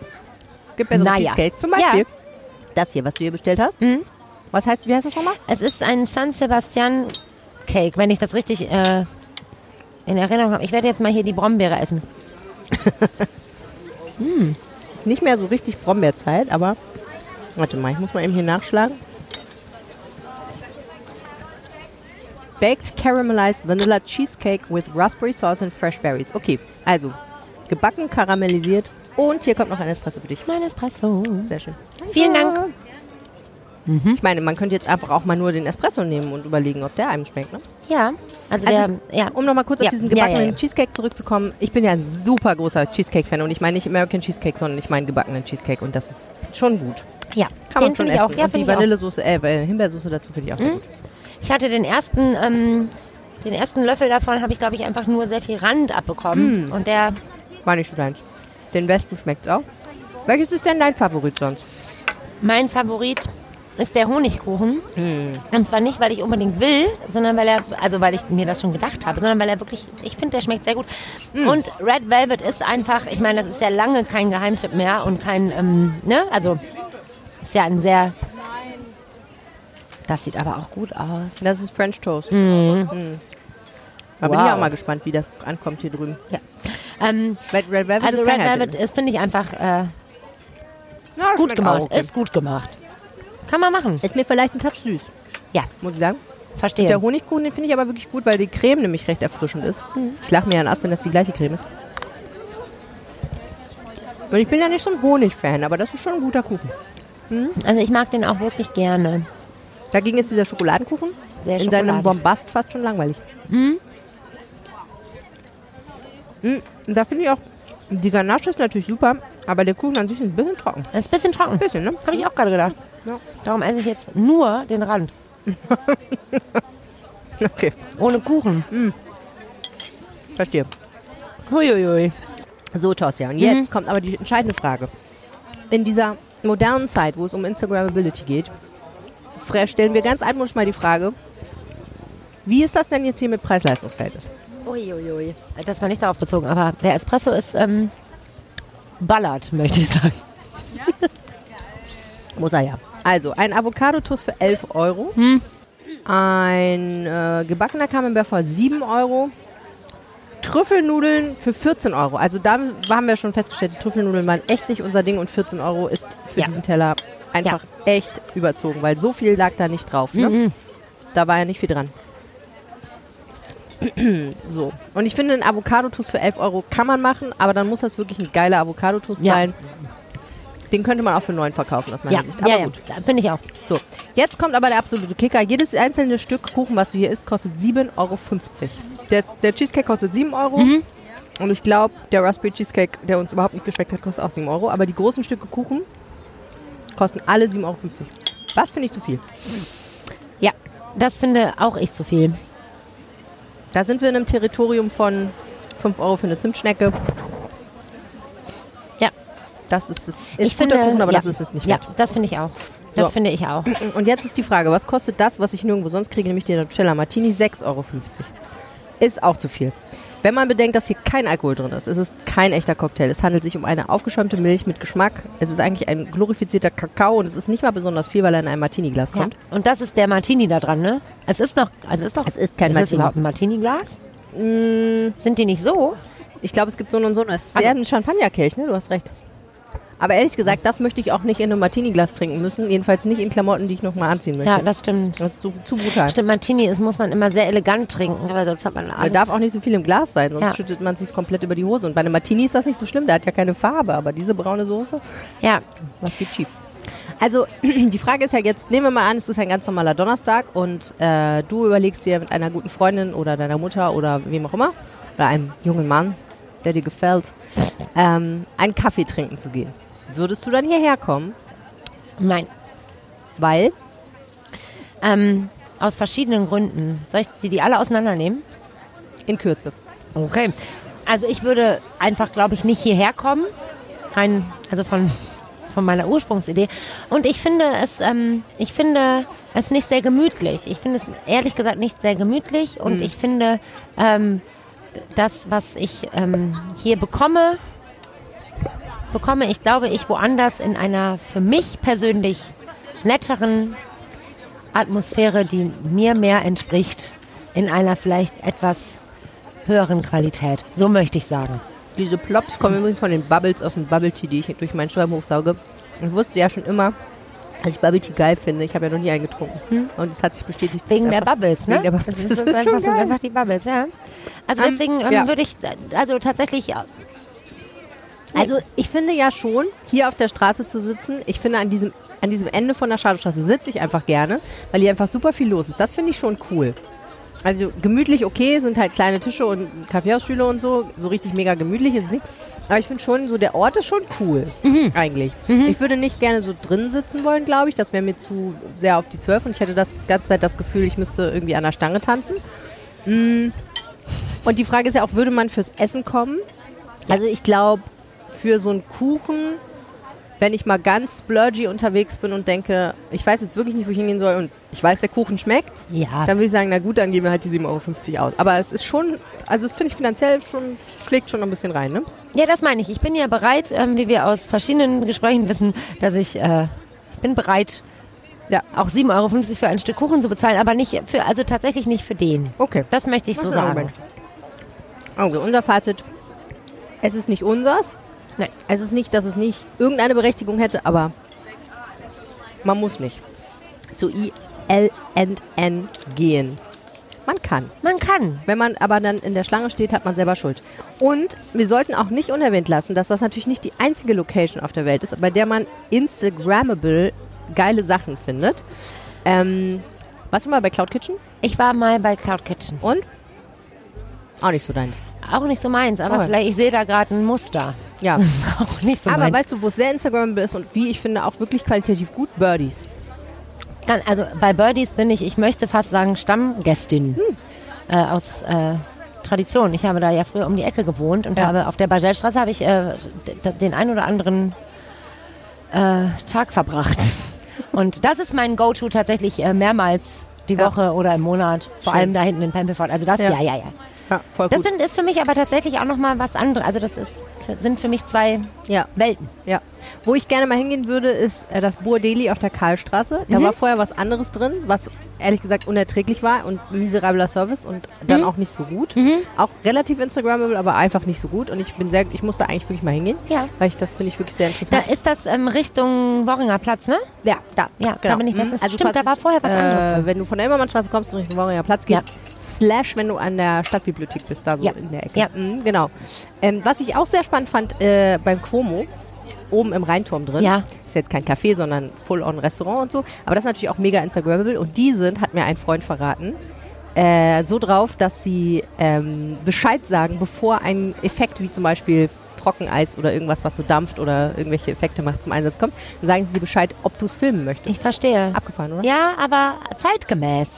Gibt bessere Naja. Cheesecake. Zum Beispiel Ja. das hier, was du hier bestellt hast. Mhm. Was heißt, wie heißt das nochmal? Es ist ein San Sebastian Cake, wenn ich das richtig äh, in Erinnerung habe. Ich werde jetzt mal hier die Brombeere essen. Es ist nicht mehr so richtig Brombeerzeit, aber warte mal, ich muss mal eben hier nachschlagen. Baked Caramelized Vanilla Cheesecake with Raspberry Sauce and Fresh Berries. Okay, also gebacken, karamellisiert und hier kommt noch ein Espresso für dich. Mein Espresso. Sehr schön. Vielen Dank. Ich meine, man könnte jetzt einfach auch mal nur den Espresso nehmen und überlegen, ob der einem schmeckt. Ne? Ja, also, Also, der, ja. Um nochmal kurz Ja, auf diesen gebackenen ja. Cheesecake zurückzukommen. Ich bin ja ein super großer Cheesecake-Fan und ich meine nicht American Cheesecake, sondern ich meine gebackenen Cheesecake und das ist schon gut. ja, Kann den man schon essen. ich auch. Ja, und die. Vanillesoße, äh, Himbeersoße dazu finde ich auch sehr gut. Ich hatte den ersten, ähm, den ersten Löffel davon, habe ich glaube ich einfach nur sehr viel Rand abbekommen. Und der, War nicht so deins. Den Wespen schmeckt's auch. Welches ist denn dein Favorit sonst? mein Favorit ist der Honigkuchen. Und zwar nicht, weil ich unbedingt will, sondern weil er, also weil ich mir das schon gedacht habe, sondern weil er wirklich, ich finde, der schmeckt sehr gut. Und Red Velvet ist einfach, ich meine, das ist ja lange kein Geheimtipp mehr und kein, ähm, ne, also ist ja ein sehr, das sieht aber auch gut aus. Das ist French Toast. Mhm. Da bin ich Wow. auch mal gespannt, wie das ankommt hier drüben. Ja. Ähm, Red, Red Velvet also ist Red Velvet ist, finde ich einfach äh, Ja, gut schmeckt gemacht. Ist gut gemacht. Kann man machen. Ist mir vielleicht ein Touch süß, Ja, muss ich sagen. verstehe. Der Honigkuchen, den finde ich aber wirklich gut, weil die Creme nämlich recht erfrischend ist. Ich lache mir ja an Ast, wenn das die gleiche Creme ist. Und ich bin ja nicht so ein Honig-Fan, aber das ist schon ein guter Kuchen. Also ich mag den auch wirklich gerne. Dagegen ist dieser Schokoladenkuchen Sehr in seinem. Bombast fast schon langweilig. Mhm. Und da finde ich auch, die Ganache ist natürlich super, aber der Kuchen an sich ist ein bisschen trocken. Ist ein bisschen trocken. Ein bisschen, ne? Habe ich auch gerade gedacht. Ja. Darum esse ich jetzt nur den Rand. Okay, Ohne Kuchen. verstehe. Huiuiui. So, Tosja, und jetzt kommt aber die entscheidende Frage. In dieser modernen Zeit, wo es um Instagrammability geht, stellen wir ganz altmodisch mal die Frage, wie ist das denn jetzt hier mit Preis-Leistungs-Verhältnis? Uiuiui. Das war nicht darauf bezogen, aber der Espresso ist ähm, ballert, möchte ich sagen. Muss er ja. Also, ein Avocado-Toast für 11 Euro. Ein äh, gebackener Camembert für 7 Euro. Trüffelnudeln für 14 Euro. Also da haben wir schon festgestellt, die Trüffelnudeln waren echt nicht unser Ding und 14 Euro ist für Ja. diesen Teller einfach echt überzogen, weil so viel lag da nicht drauf. Ne? Da war ja nicht viel dran. so. Und ich finde, ein Avocado-Toast für 11 Euro kann man machen, aber dann muss das wirklich ein geiler Avocado-Toast Ja. sein. Den könnte man auch für 9 verkaufen, aus meiner Ja, Sicht. Aber ja, ja. gut. Finde ich auch. So, jetzt kommt aber der absolute Kicker. Jedes einzelne Stück Kuchen, was du hier isst, kostet 7,50 Euro. Der, der Cheesecake kostet 7 Euro. Mhm. Und ich glaube, der Raspberry Cheesecake, der uns überhaupt nicht geschmeckt hat, kostet auch 7 Euro. Aber die großen Stücke Kuchen kosten alle 7,50 Euro. Was finde ich zu viel? Ja, das finde auch ich zu viel. Da sind wir in einem Territorium von 5 Euro für eine Zimtschnecke. Ja. Das ist es. Ist ich guter finde, Kuchen, aber ja, das ist es nicht Ja, wert. das finde ich auch. Das So. finde ich auch. Und jetzt ist die Frage, was kostet das, was ich nirgendwo sonst kriege, nämlich der Nutella Martini? 6,50 Euro. Ist auch zu viel. Wenn man bedenkt, dass hier kein Alkohol drin ist, es ist kein echter Cocktail. Es handelt sich um eine aufgeschäumte Milch mit Geschmack. Es ist eigentlich ein glorifizierter Kakao und es ist nicht mal besonders viel, weil er in einem Martini-Glas Ja. kommt. Und das ist der Martini da dran, ne? Es ist noch, also ist doch. Es ist kein ist Martini. Das überhaupt ein Martini-Glas? Mm, Sind die nicht so? ich glaube, es gibt so und so. Es ist sehr ein Champagnerkelch, ne? Du hast recht. Aber ehrlich gesagt, das möchte ich auch nicht in einem Martini-Glas trinken müssen. Jedenfalls nicht in Klamotten, die ich nochmal anziehen möchte. Ja, das stimmt. das ist zu, zu brutal. Stimmt, Martini ist, muss man immer sehr elegant trinken, weil sonst hat man Man alles. darf auch nicht so viel im Glas sein, sonst Ja. schüttet man sich komplett über die Hose. Und bei einem Martini ist das nicht so schlimm, der hat ja keine Farbe, aber diese braune Soße, ja, was geht schief? Also, die Frage ist ja jetzt, nehmen wir mal an, es ist ein ganz normaler Donnerstag und äh, du überlegst dir mit einer guten Freundin oder deiner Mutter oder wem auch immer, oder einem jungen Mann, der dir gefällt, ähm, einen Kaffee trinken zu gehen. Würdest du dann hierher kommen? nein. Weil, Ähm, aus verschiedenen Gründen. Soll ich sie die alle auseinandernehmen? in Kürze. Okay. Also ich würde einfach, glaube ich, nicht hierher kommen. Rein, also von, von meiner Ursprungsidee. Und ich finde es, ähm, ich finde es nicht sehr gemütlich. Ich finde es ehrlich gesagt nicht sehr gemütlich. Und ich finde ähm, das, was ich ähm, hier bekomme, bekomme ich, glaube ich, woanders in einer für mich persönlich netteren Atmosphäre, die mir mehr entspricht, in einer vielleicht etwas höheren Qualität. So möchte ich sagen. Diese Plops kommen übrigens von den Bubbles aus dem Bubble Tea, die ich durch meinen Schäum hochsauge. Ich wusste ja schon immer, dass ich Bubble Tea geil finde. Ich habe ja noch nie einen getrunken. Und es hat sich bestätigt. Hm? Wegen der Bubbles, ne? Wegen der Bubbles. Das ist, Das ist einfach, einfach die Bubbles, ja. Also Ähm, deswegen ähm, ja. würde ich, also tatsächlich, Also ich finde ja schon, hier auf der Straße zu sitzen, ich finde an diesem, an diesem Ende von der Schadowstraße sitze ich einfach gerne, weil hier einfach super viel los ist. Das finde ich schon cool. Also gemütlich okay, sind halt kleine Tische und Kaffeehausstühle und so. So richtig mega gemütlich ist es nicht. Aber ich finde schon, so der Ort ist schon cool, eigentlich. Ich würde nicht gerne so drin sitzen wollen, glaube ich. Das wäre mir zu sehr auf die Zwölf und ich hätte das ganze Zeit das Gefühl, ich müsste irgendwie an der Stange tanzen. Mm. Und die Frage ist ja auch, würde man fürs Essen kommen? Also ich glaube, für so einen Kuchen, wenn ich mal ganz splurgy unterwegs bin und denke, ich weiß jetzt wirklich nicht, wo ich hingehen soll und ich weiß, der Kuchen schmeckt, Ja. dann würde ich sagen, na gut, dann geben wir halt die 7,50 Euro aus. Aber es ist schon, also finde ich finanziell schon, schlägt schon ein bisschen rein, ne? Ja, das meine ich. Ich bin ja bereit, ähm, wie wir aus verschiedenen Gesprächen wissen, dass ich, äh, ich bin bereit, Ja. auch 7,50 Euro für ein Stück Kuchen zu bezahlen, aber nicht für, also tatsächlich nicht für den. Okay. Das möchte ich so Okay, sagen. Moment. Also unser Fazit, es ist nicht unseres. Nein. Es ist nicht, dass es nicht irgendeine Berechtigung hätte, aber man muss nicht zu ILNN gehen. Man kann. Man kann. Wenn man aber dann in der Schlange steht, hat man selber Schuld. Und wir sollten auch nicht unerwähnt lassen, dass das natürlich nicht die einzige Location auf der Welt ist, bei der man Instagrammable geile Sachen findet. Ähm, warst du mal bei Cloud Kitchen? Ich war mal bei Cloud Kitchen. Und? Auch nicht so deins. Auch nicht so meins, aber Oh. vielleicht, ich sehe da gerade ein Muster. Ja. Auch nicht so Aber meins. weißt du, wo es sehr Instagrammable ist und wie ich finde auch wirklich qualitativ gut? Birdies. Dann, also bei Birdies bin ich, ich möchte fast sagen, Stammgästin Hm. äh, aus äh, Tradition. Ich habe da ja früher um die Ecke gewohnt und Ja. habe auf der Baselstraße habe ich äh, den ein oder anderen äh, Tag verbracht. Und das ist mein Go-To tatsächlich äh, mehrmals die Ja. Woche oder im Monat. Vor Schön. allem da hinten in Pempelfort. Also das, Ja. ja, ja, ja. Ja, voll Das gut. sind, ist für mich aber tatsächlich auch nochmal was anderes. Also das ist, sind für mich zwei ja, Welten. ja. Wo ich gerne mal hingehen würde, ist äh, das Burdeli auf der Karlstraße. Da Mhm. war vorher was anderes drin, was ehrlich gesagt unerträglich war und miserabler Service und dann Mhm. auch nicht so gut. Auch relativ Instagrammable, aber einfach nicht so gut. Und ich bin sehr, ich musste eigentlich wirklich mal hingehen, Ja. weil ich das finde ich wirklich sehr Da interessant. ist das ähm, Richtung Worringer Platz, ne? ja, da, Ja, da bin ich Mhm. letztens. Stimmt, da war vorher was äh, anderes drin. Wenn du von der Immermannstraße kommst und Richtung Worringer Platz gehst, slash, wenn du an der Stadtbibliothek bist, da so Ja. in der Ecke. Ja. Mhm, genau. Ähm, was ich auch sehr spannend fand äh, beim Quomo, oben im Rheinturm drin. Ja. Ist jetzt kein Café, sondern Full-on-Restaurant und so. Aber das ist natürlich auch mega Instagrammable. Und die sind, hat mir ein Freund verraten, äh, so drauf, dass sie ähm, Bescheid sagen, bevor ein Effekt wie zum Beispiel Trockeneis oder irgendwas, was so dampft oder irgendwelche Effekte macht, zum Einsatz kommt, dann sagen sie dir Bescheid, ob du es filmen möchtest. Ich verstehe. Abgefahren, oder? Ja, aber zeitgemäß.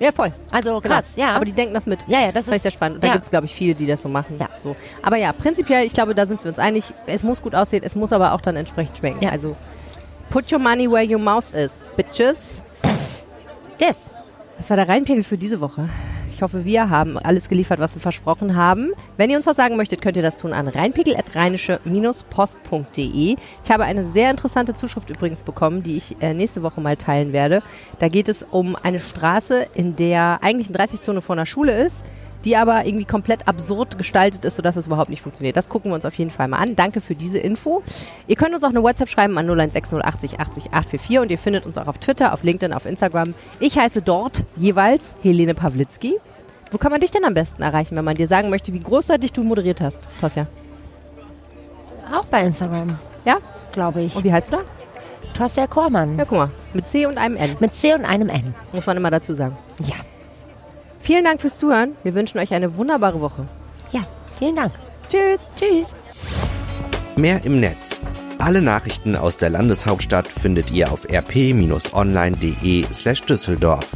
Ja, voll. Also krass, Genau. ja. Aber die denken das mit. ja, ja, das Das ist sehr spannend. Und da ja. gibt es, glaube ich, viele, die das so machen. Ja. So. Aber ja, prinzipiell, ich glaube, da sind wir uns einig. Es muss gut aussehen, es muss aber auch dann entsprechend schmecken. Ja. Also, put your money where your mouth is, bitches. Yes. Das war der Reinpegel für diese Woche. Ich hoffe, wir haben alles geliefert, was wir versprochen haben. Wenn ihr uns was sagen möchtet, könnt ihr das tun an reinpegel.rheinische-post.de. Ich habe eine sehr interessante Zuschrift übrigens bekommen, die ich äh, nächste Woche mal teilen werde. Da geht es um eine Straße, in der eigentlich eine 30-Zone vor einer Schule ist, die aber irgendwie komplett absurd gestaltet ist, sodass es überhaupt nicht funktioniert. Das gucken wir uns auf jeden Fall mal an. Danke für diese Info. Ihr könnt uns auch eine WhatsApp schreiben an 016080 80 844 und ihr findet uns auch auf Twitter, auf LinkedIn, auf Instagram. Ich heiße dort jeweils Helene Pawlitzki. Wo kann man dich denn am besten erreichen, wenn man dir sagen möchte, wie großartig du moderiert hast, Tosja? Auch bei Instagram, Ja? glaube ich. Und wie heißt du da? Tosja Kormann. Ja, guck mal. Mit C und einem N, Mit C und einem N. muss man immer dazu sagen. Ja. Vielen Dank fürs Zuhören. Wir wünschen euch eine wunderbare Woche. Ja, vielen Dank. Tschüss. Tschüss. Mehr im Netz. Alle Nachrichten aus der Landeshauptstadt findet ihr auf rp-online.de slash Düsseldorf.